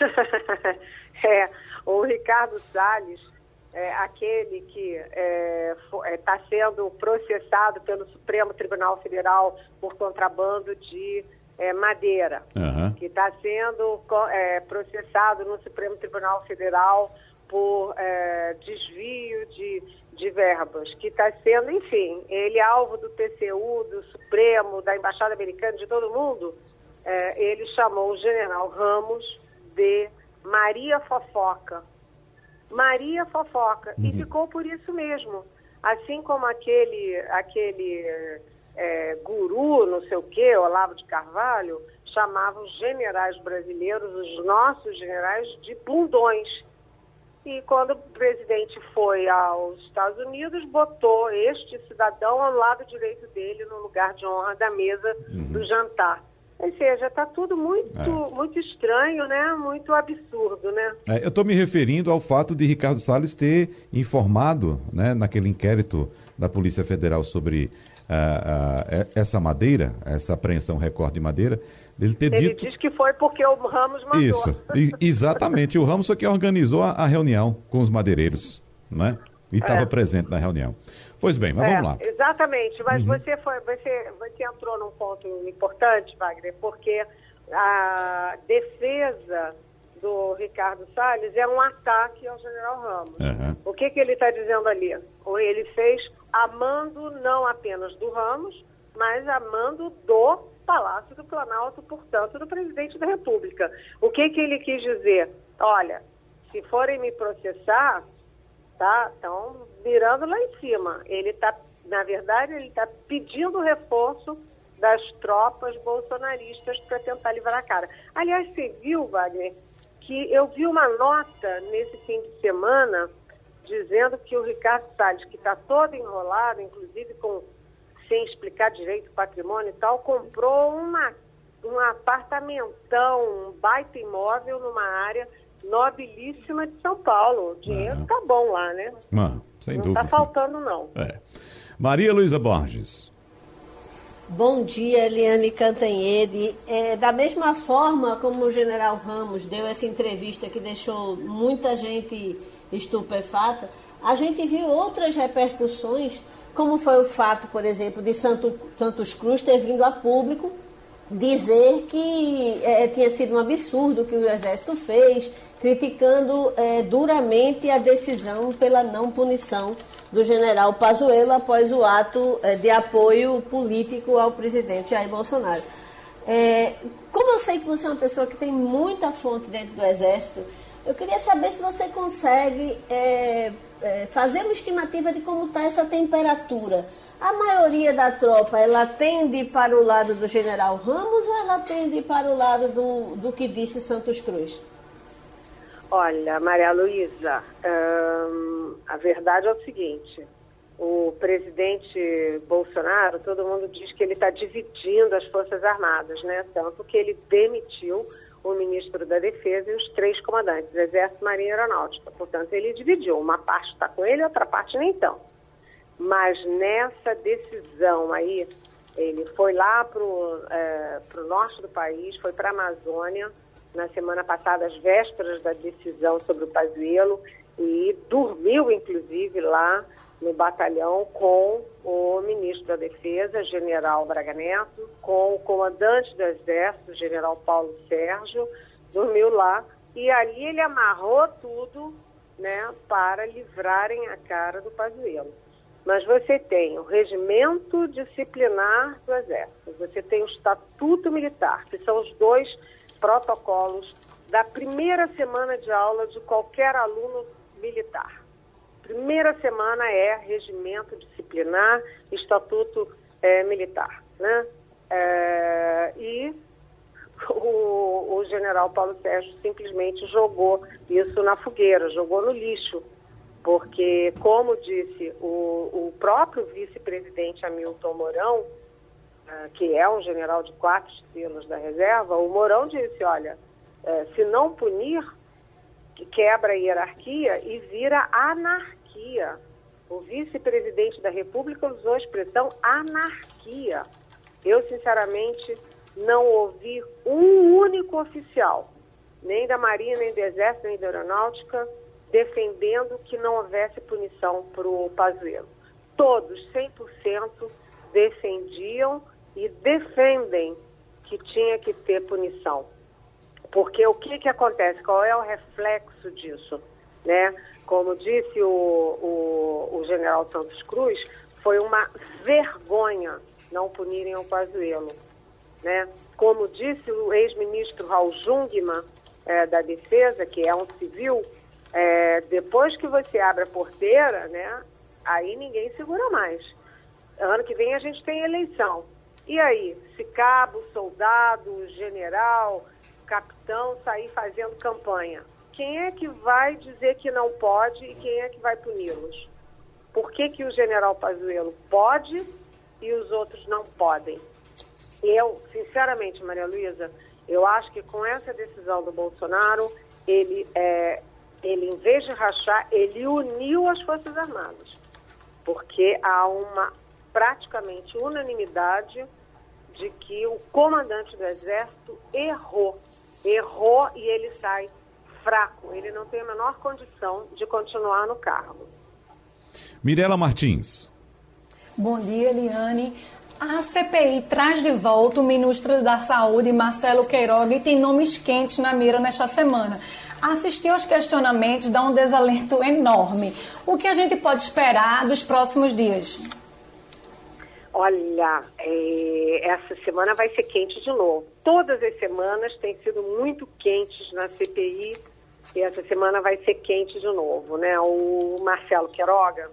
[laughs]
é, o Ricardo Salles é, aquele que está é, é tá sendo processado pelo Supremo Tribunal Federal por contrabando de é, madeira, uhum. que está sendo é, processado no Supremo Tribunal Federal por é, desvio de, de verbas, que está sendo, enfim, ele é alvo do TCU, do Supremo, da Embaixada Americana, de todo mundo, ele chamou o general Ramos de Maria Fofoca Maria Fofoca. Uhum. E ficou por isso mesmo. Assim como aquele, aquele é, guru, não sei o quê, Olavo de Carvalho, chamava os generais brasileiros, os nossos generais, de bundões. E quando o presidente foi aos Estados Unidos, botou este cidadão ao lado direito dele, no lugar de honra da mesa uhum. do jantar. Ou seja, está tudo muito, é. muito estranho, né? Muito absurdo, né?
É, eu estou me referindo ao fato de Ricardo Salles ter informado, né, naquele inquérito da Polícia Federal sobre uh, uh, essa madeira, essa apreensão recorde de madeira, ele ter
ele
dito...
diz que foi porque o Ramos mandou.
Isso, exatamente. o Ramos foi quem organizou a, a reunião com os madeireiros, né? E estava é. presente na reunião. Pois bem, mas é, vamos lá.
Exatamente, mas uhum. você, foi, você, você entrou num ponto importante, Wagner, porque a defesa do Ricardo Salles é um ataque ao general Ramos. Uhum. O que, que ele está dizendo ali? Ele fez amando não apenas do Ramos, mas amando do Palácio do Planalto, portanto, do presidente da República. O que, que ele quis dizer? Olha, se forem me processar, tá? Estão virando lá em cima. Ele está, na verdade, ele está pedindo reforço das tropas bolsonaristas para tentar livrar a cara. Aliás, você viu, Wagner, que eu vi uma nota nesse fim de semana dizendo que o Ricardo Salles, que está todo enrolado, inclusive com sem explicar direito o patrimônio e tal, comprou uma, um apartamentão, um baita imóvel numa área nobilíssima de São Paulo. O dinheiro está bom lá, né?
Mano, sem
não
dúvida.
Não está faltando, não.
É. Maria Luísa Borges.
Bom dia, Eliane Cantanhede. É, da mesma forma como o general Ramos deu essa entrevista que deixou muita gente estupefata, a gente viu outras repercussões, como foi o fato, por exemplo, de Santo, Santos Cruz ter vindo a público dizer que é, tinha sido um absurdo o que o Exército fez, criticando é, duramente a decisão pela não punição do general Pazuello após o ato é, de apoio político ao presidente Jair Bolsonaro. É, como eu sei que você é uma pessoa que tem muita fonte dentro do Exército, eu queria saber se você consegue é, é, fazer uma estimativa de como está essa temperatura a maioria da tropa, ela tende para o lado do general Ramos ou ela tende para o lado do, do que disse Santos Cruz?
Olha, Maria Luísa, hum, a verdade é o seguinte: o presidente Bolsonaro, todo mundo diz que ele está dividindo as Forças Armadas, né? Tanto que ele demitiu o ministro da Defesa e os três comandantes, Exército, Marinha e Aeronáutica. Portanto, ele dividiu. Uma parte está com ele, outra parte nem tão. Mas nessa decisão aí, ele foi lá para o é, norte do país, foi para a Amazônia, na semana passada, às vésperas da decisão sobre o Pazuello, e dormiu, inclusive, lá no batalhão com o ministro da Defesa, general Braga Neto, com o comandante do Exército, general Paulo Sérgio, dormiu lá, e ali ele amarrou tudo né, para livrarem a cara do Pazuello. Mas você tem o regimento disciplinar do Exército, você tem o Estatuto Militar, que são os dois protocolos da primeira semana de aula de qualquer aluno militar. Primeira semana é regimento disciplinar, Estatuto é, Militar. Né? É, e o, o general Paulo Sérgio simplesmente jogou isso na fogueira, jogou no lixo Porque, como disse o, o próprio vice-presidente Hamilton Mourão, uh, que é um general de quatro estrelas da reserva, o Mourão disse, olha, uh, se não punir, quebra a hierarquia e vira anarquia. O vice-presidente da República usou a expressão anarquia. Eu, sinceramente, não ouvi um único oficial, nem da Marinha, nem do Exército, nem da Aeronáutica, defendendo que não houvesse punição para o Pazuello. Todos, 100%, defendiam e defendem que tinha que ter punição. Porque o que, que acontece? Qual é o reflexo disso? Né? Como disse o, o, o general Santos Cruz, foi uma vergonha não punirem o Pazuello. Né? Como disse o ex-ministro Raul Jungmann, é, da Defesa, que é um civil, é, depois que você abre a porteira, né, aí ninguém segura mais. Ano que vem a gente tem eleição. E aí, se cabo, soldado, general, capitão sair fazendo campanha, quem é que vai dizer que não pode e quem é que vai puni-los? Por que, que o general Pazuello pode e os outros não podem? Eu, sinceramente, Maria Luísa, eu acho que com essa decisão do Bolsonaro, ele, é, ele em vez de rachar, ele uniu as Forças Armadas. Porque há uma praticamente unanimidade de que o comandante do Exército errou. Errou e ele sai fraco. Ele não tem a menor condição de continuar no cargo.
Mirela Martins.
Bom dia, Eliane. A CPI traz de volta o ministro da Saúde, Marcelo Queiroga, e tem nomes quentes na mira nesta semana. Assistir aos questionamentos dá um desalento enorme. O que a gente pode esperar dos próximos dias?
Olha, é, essa semana vai ser quente de novo. Todas as semanas têm sido muito quentes na CPI e essa semana vai ser quente de novo, né? O Marcelo Queiroga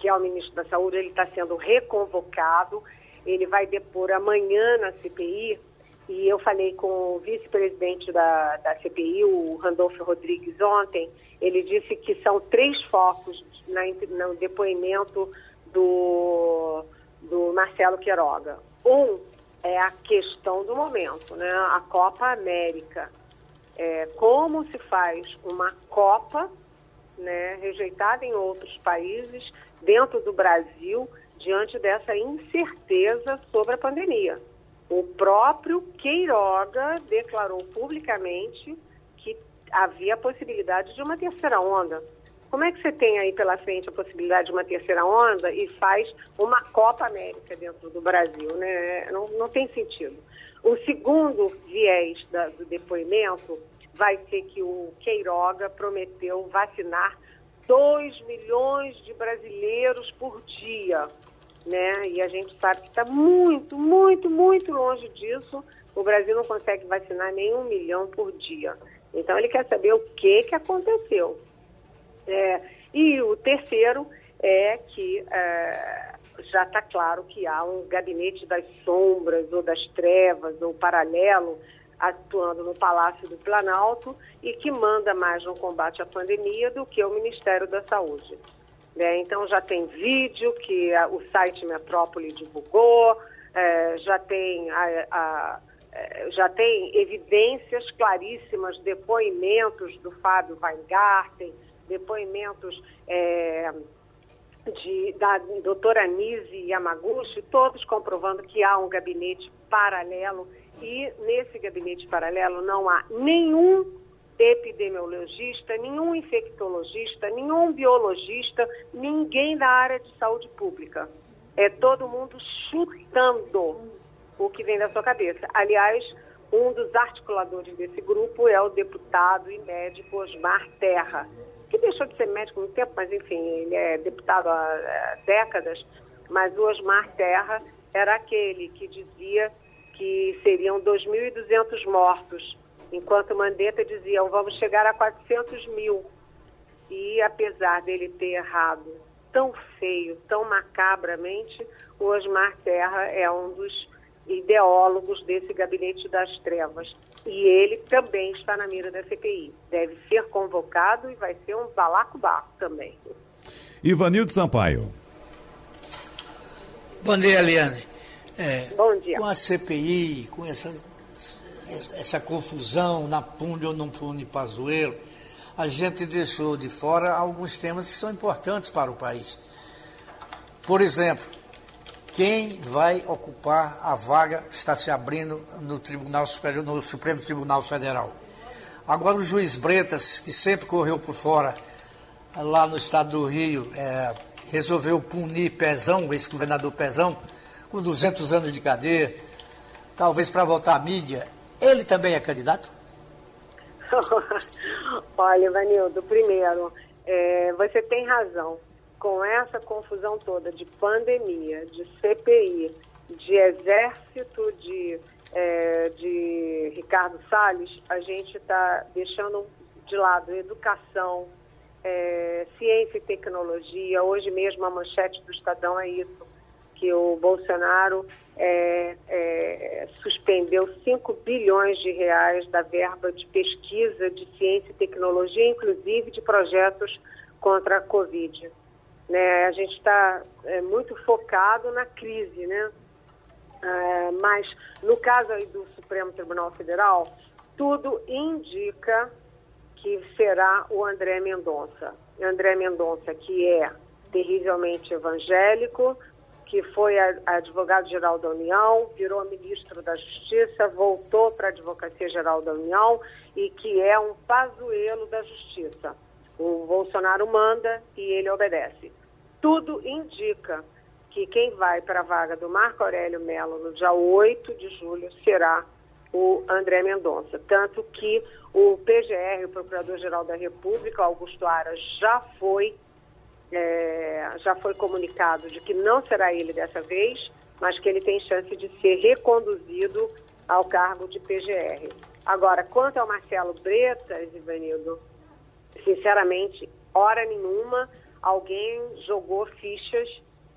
que é o ministro da Saúde, ele está sendo reconvocado, ele vai depor amanhã na CPI, e eu falei com o vice-presidente da, da CPI, o Randolfo Rodrigues, ontem, ele disse que são três focos na, no depoimento do, do Marcelo Queiroga. Um é a questão do momento, né? a Copa América. É, como se faz uma Copa né, rejeitada em outros países, dentro do Brasil diante dessa incerteza sobre a pandemia. O próprio Queiroga declarou publicamente que havia a possibilidade de uma terceira onda. Como é que você tem aí pela frente a possibilidade de uma terceira onda e faz uma Copa América dentro do Brasil? Né? Não, não tem sentido. O segundo viés da, do depoimento vai ser que o Queiroga prometeu vacinar 2 milhões de brasileiros por dia, né? E a gente sabe que está muito, muito, muito longe disso. O Brasil não consegue vacinar nem um milhão por dia. Então ele quer saber o que, que aconteceu. É, e o terceiro é que é, já está claro que há um gabinete das sombras ou das trevas ou paralelo atuando no Palácio do Planalto e que manda mais no combate à pandemia do que o Ministério da Saúde. É, então já tem vídeo que a, o site Metrópole divulgou, é, já tem a, a, é, já tem evidências claríssimas, depoimentos do Fábio Weingarten, depoimentos é, de, da doutora Nise Yamaguchi, todos comprovando que há um gabinete paralelo. E nesse gabinete paralelo não há nenhum epidemiologista, nenhum infectologista, nenhum biologista, ninguém da área de saúde pública. É todo mundo chutando o que vem da sua cabeça. Aliás, um dos articuladores desse grupo é o deputado e médico Osmar Terra, que deixou de ser médico muito tempo, mas enfim, ele é deputado há décadas. Mas o Osmar Terra era aquele que dizia que seriam 2.200 mortos, enquanto Mandetta dizia, vamos chegar a 400 mil. E apesar dele ter errado tão feio, tão macabramente, o Osmar Terra é um dos ideólogos desse gabinete das trevas. E ele também está na mira da CPI. Deve ser convocado e vai ser um balacobaco também.
Ivanildo Sampaio.
Bom dia, Eliane. É,
Bom dia.
Com a CPI, com essa, essa confusão na punde ou não punde Pazuello, a gente deixou de fora alguns temas que são importantes para o país. Por exemplo, quem vai ocupar a vaga que está se abrindo no Tribunal Superior, no Supremo Tribunal Federal. Agora o juiz Bretas, que sempre correu por fora, lá no estado do Rio, é, resolveu punir Pezão, o ex-governador Pezão, com 200 anos de cadeia, talvez para voltar à mídia. Ele também é candidato? [laughs]
Olha, Vanildo, primeiro, é, você tem razão. Com essa confusão toda de pandemia, de CPI, de exército de, é, de Ricardo Salles, a gente está deixando de lado educação, é, ciência e tecnologia. Hoje mesmo a manchete do Estadão é isso, que o Bolsonaro é, é, suspendeu 5 bilhões de reais da verba de pesquisa de ciência e tecnologia, inclusive de projetos contra a Covid. Né? A gente está é, muito focado na crise, né? É, mas no caso aí do Supremo Tribunal Federal, tudo indica que será o André Mendonça. André Mendonça, que é terrivelmente evangélico, que foi advogado-geral da União, virou ministro da Justiça, voltou para a Advocacia Geral da União e que é um pazuelo da Justiça. O Bolsonaro manda e ele obedece tudo indica que quem vai para a vaga do Marco Aurélio Melo no dia 8 de julho será o André Mendonça. Tanto que o PGR, o Procurador-Geral da República, Augusto Aras, já foi, é, já foi comunicado de que não será ele dessa vez, mas que ele tem chance de ser reconduzido ao cargo de PGR. Agora, quanto ao Marcelo Bretas, Ivanildo, sinceramente, hora nenhuma alguém jogou fichas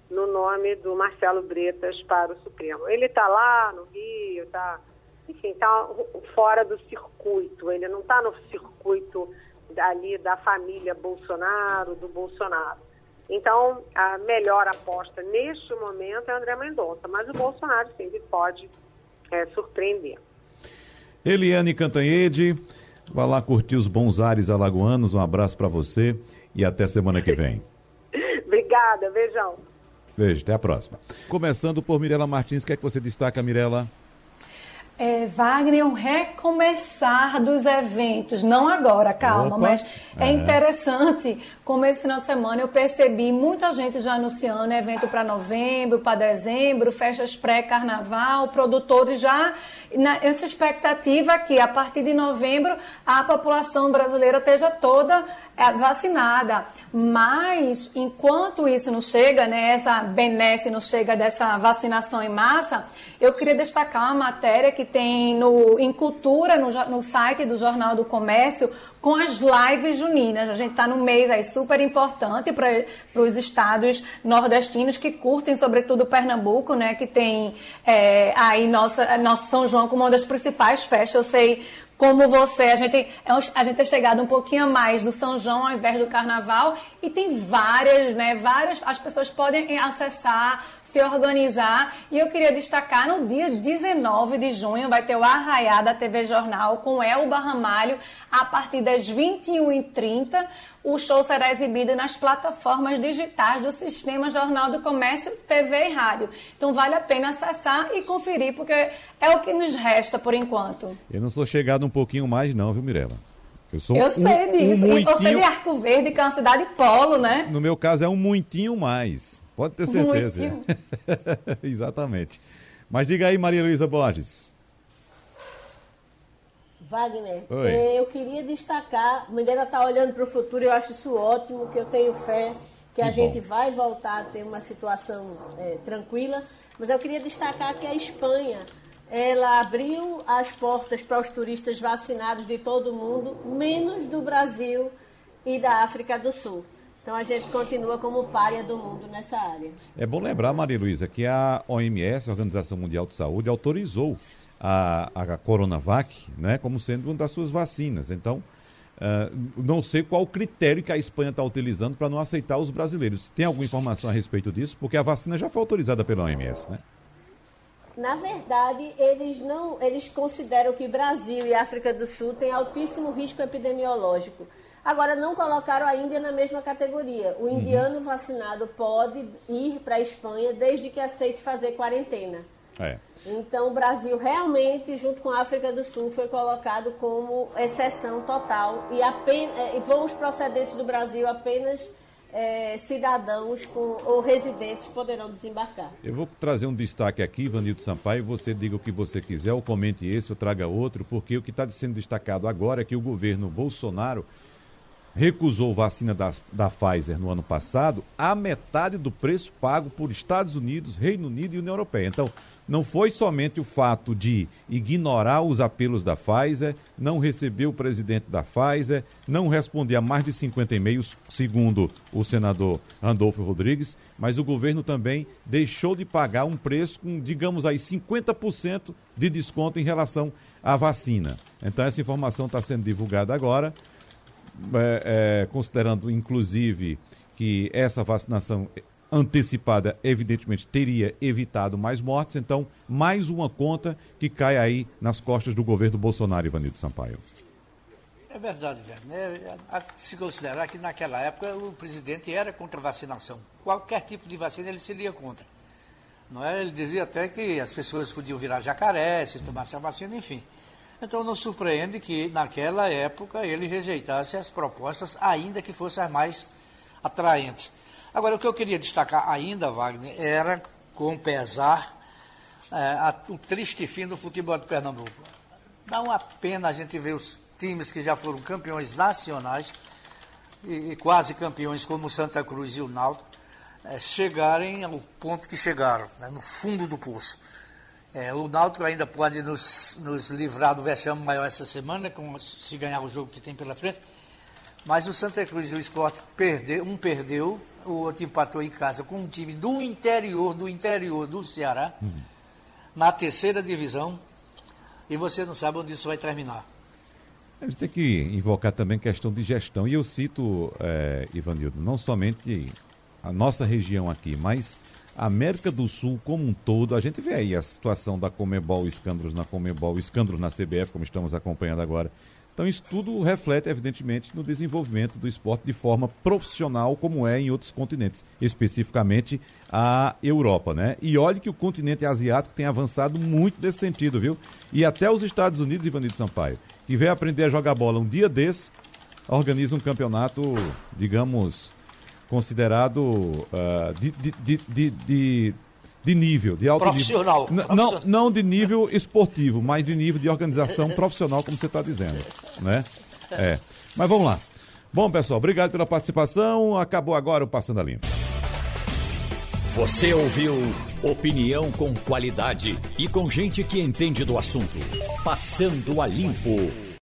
no nome do Marcelo Bretas para o Supremo. Ele está lá no Rio, está, enfim, está fora do circuito. Ele não está no circuito ali da família Bolsonaro, do Bolsonaro. Então, a melhor aposta neste momento é André Mendonça, mas o Bolsonaro sempre pode é, surpreender.
Eliane Cantanhede, vá lá curtir os bons ares alagoanos. Um abraço para você e até semana que vem. [laughs]
Obrigada, beijão.
Beijo, até a próxima. Começando por Mirela Martins, o que é que você destaca, Mirela?
É, Wagner, um recomeçar dos eventos, não agora, calma, Opa. mas é, é, interessante como esse final de semana eu percebi muita gente já anunciando evento para novembro, para dezembro, festas pré-carnaval, produtores já nessa expectativa que a partir de novembro a população brasileira esteja toda é, vacinada. Mas enquanto isso não chega, né, essa benesse não chega dessa vacinação em massa, eu queria destacar uma matéria que tem no, em Cultura, no, no site do Jornal do Comércio, com as lives juninas. A gente está no mês aí super importante para os estados nordestinos que curtem, sobretudo Pernambuco, né? Que tem é, aí nossa, nossa São João como uma das principais festas. Eu sei como você, a gente, é a gente é chegado um pouquinho a mais do São João ao invés do Carnaval e tem várias, né, várias, as pessoas podem acessar, se organizar. E eu queria destacar no dia 19 de junho vai ter o Arraiá da TV Jornal com Elba Ramalho a partir das 21h30 o show será exibido nas plataformas digitais do Sistema Jornal do Comércio, TV e Rádio. Então vale a pena acessar e conferir, porque é o que nos resta por enquanto.
Eu não sou chegado um pouquinho mais, não, viu, Mirela?
Eu sou Eu um, sei disso. Um muitinho... E você de Arco Verde, que é uma cidade polo, né?
No meu caso é um muitinho mais. Pode ter certeza. [laughs] Exatamente. Mas diga aí, Maria Luísa Borges.
Wagner, é, eu queria destacar, a Mineira está olhando para o futuro, eu acho isso ótimo, que eu tenho fé que, que a bom. gente vai voltar a ter uma situação é, tranquila, mas eu queria destacar que a Espanha, ela abriu as portas para os turistas vacinados de todo o mundo, menos do Brasil e da África do Sul. Então a gente continua como párea do mundo nessa área.
É bom lembrar, Maria Luísa, que a OMS, a Organização Mundial de Saúde, autorizou a, a Coronavac né, como sendo uma das suas vacinas. Então, uh, não sei qual o critério que a Espanha está utilizando para não aceitar os brasileiros. Tem alguma informação a respeito disso? Porque a vacina já foi autorizada pela OMS, né?
Na verdade, eles não, eles consideram que Brasil e África do Sul têm altíssimo risco epidemiológico. Agora, não colocaram a Índia na mesma categoria. O uhum. indiano uhum. vacinado pode ir para a Espanha desde que aceite fazer quarentena. É. Então, o Brasil realmente, junto com a África do Sul, foi colocado como exceção total e apenas, eh, vão os procedentes do Brasil apenas é, cidadãos com, ou residentes poderão desembarcar.
Eu vou trazer um destaque aqui, Vanildo Sampaio, você diga o que você quiser, ou comente esse, ou traga outro, porque o que está sendo destacado agora é que o governo Bolsonaro recusou vacina da, da Pfizer no ano passado a metade do preço pago por Estados Unidos, Reino Unido e União Europeia. Então, não foi somente o fato de ignorar os apelos da Pfizer, não receber o presidente da Pfizer, não responder a mais de 50 e-mails, segundo o senador Randolfo Rodrigues, mas o governo também deixou de pagar um preço com, digamos aí, 50% de desconto em relação à vacina. Então, essa informação está sendo divulgada agora é, é, considerando inclusive que essa vacinação antecipada, evidentemente, teria evitado mais mortes. Então, mais uma conta que cai aí nas costas do governo Bolsonaro, Ivanildo Sampaio.
É verdade, velho. Né? Se considerar que naquela época o presidente era contra a vacinação. Qualquer tipo de vacina ele seria contra. Não é? Ele dizia até que as pessoas podiam virar jacaré se tomassem a vacina, enfim. Então não surpreende que naquela época ele rejeitasse as propostas, ainda que fossem as mais atraentes. Agora, o que eu queria destacar ainda, Wagner, era, com pesar, é, a, o triste fim do futebol de Pernambuco. Dá uma pena a gente ver os times que já foram campeões nacionais e, e quase campeões como Santa Cruz e o Náutico é, chegarem ao ponto que chegaram, né, no fundo do poço. É, o Náutico ainda pode nos, nos livrar do vexame maior essa semana, com, se ganhar o jogo que tem pela frente. Mas o Santa Cruz e o Sport perdeu, um perdeu, o outro empatou em casa com um time do interior, do interior do Ceará, uhum. na terceira divisão, e você não sabe onde isso vai terminar.
A gente tem que invocar também questão de gestão. E eu cito, é, Ivanildo, não somente a nossa região aqui, mas América do Sul como um todo, a gente vê aí a situação da Comebol, escândalos na Comebol, escândalos na CBF, como estamos acompanhando agora. Então, isso tudo reflete, evidentemente, no desenvolvimento do esporte de forma profissional, como é em outros continentes, especificamente a Europa, né? E olhe que o continente asiático tem avançado muito nesse sentido, viu? E até os Estados Unidos, Ivanildo Sampaio, que veio aprender a jogar bola um dia desse, organiza um campeonato, digamos, considerado uh, de, de, de, de, de, nível, de alto
profissional,
nível. Profissional. Não, não de nível esportivo, mas de nível de organização [laughs] profissional, como você está dizendo. Né? É. Mas vamos lá. Bom, pessoal, obrigado pela participação. Acabou agora o Passando a Limpo.
Você ouviu opinião com qualidade e com gente que entende do assunto. Passando a Limpo.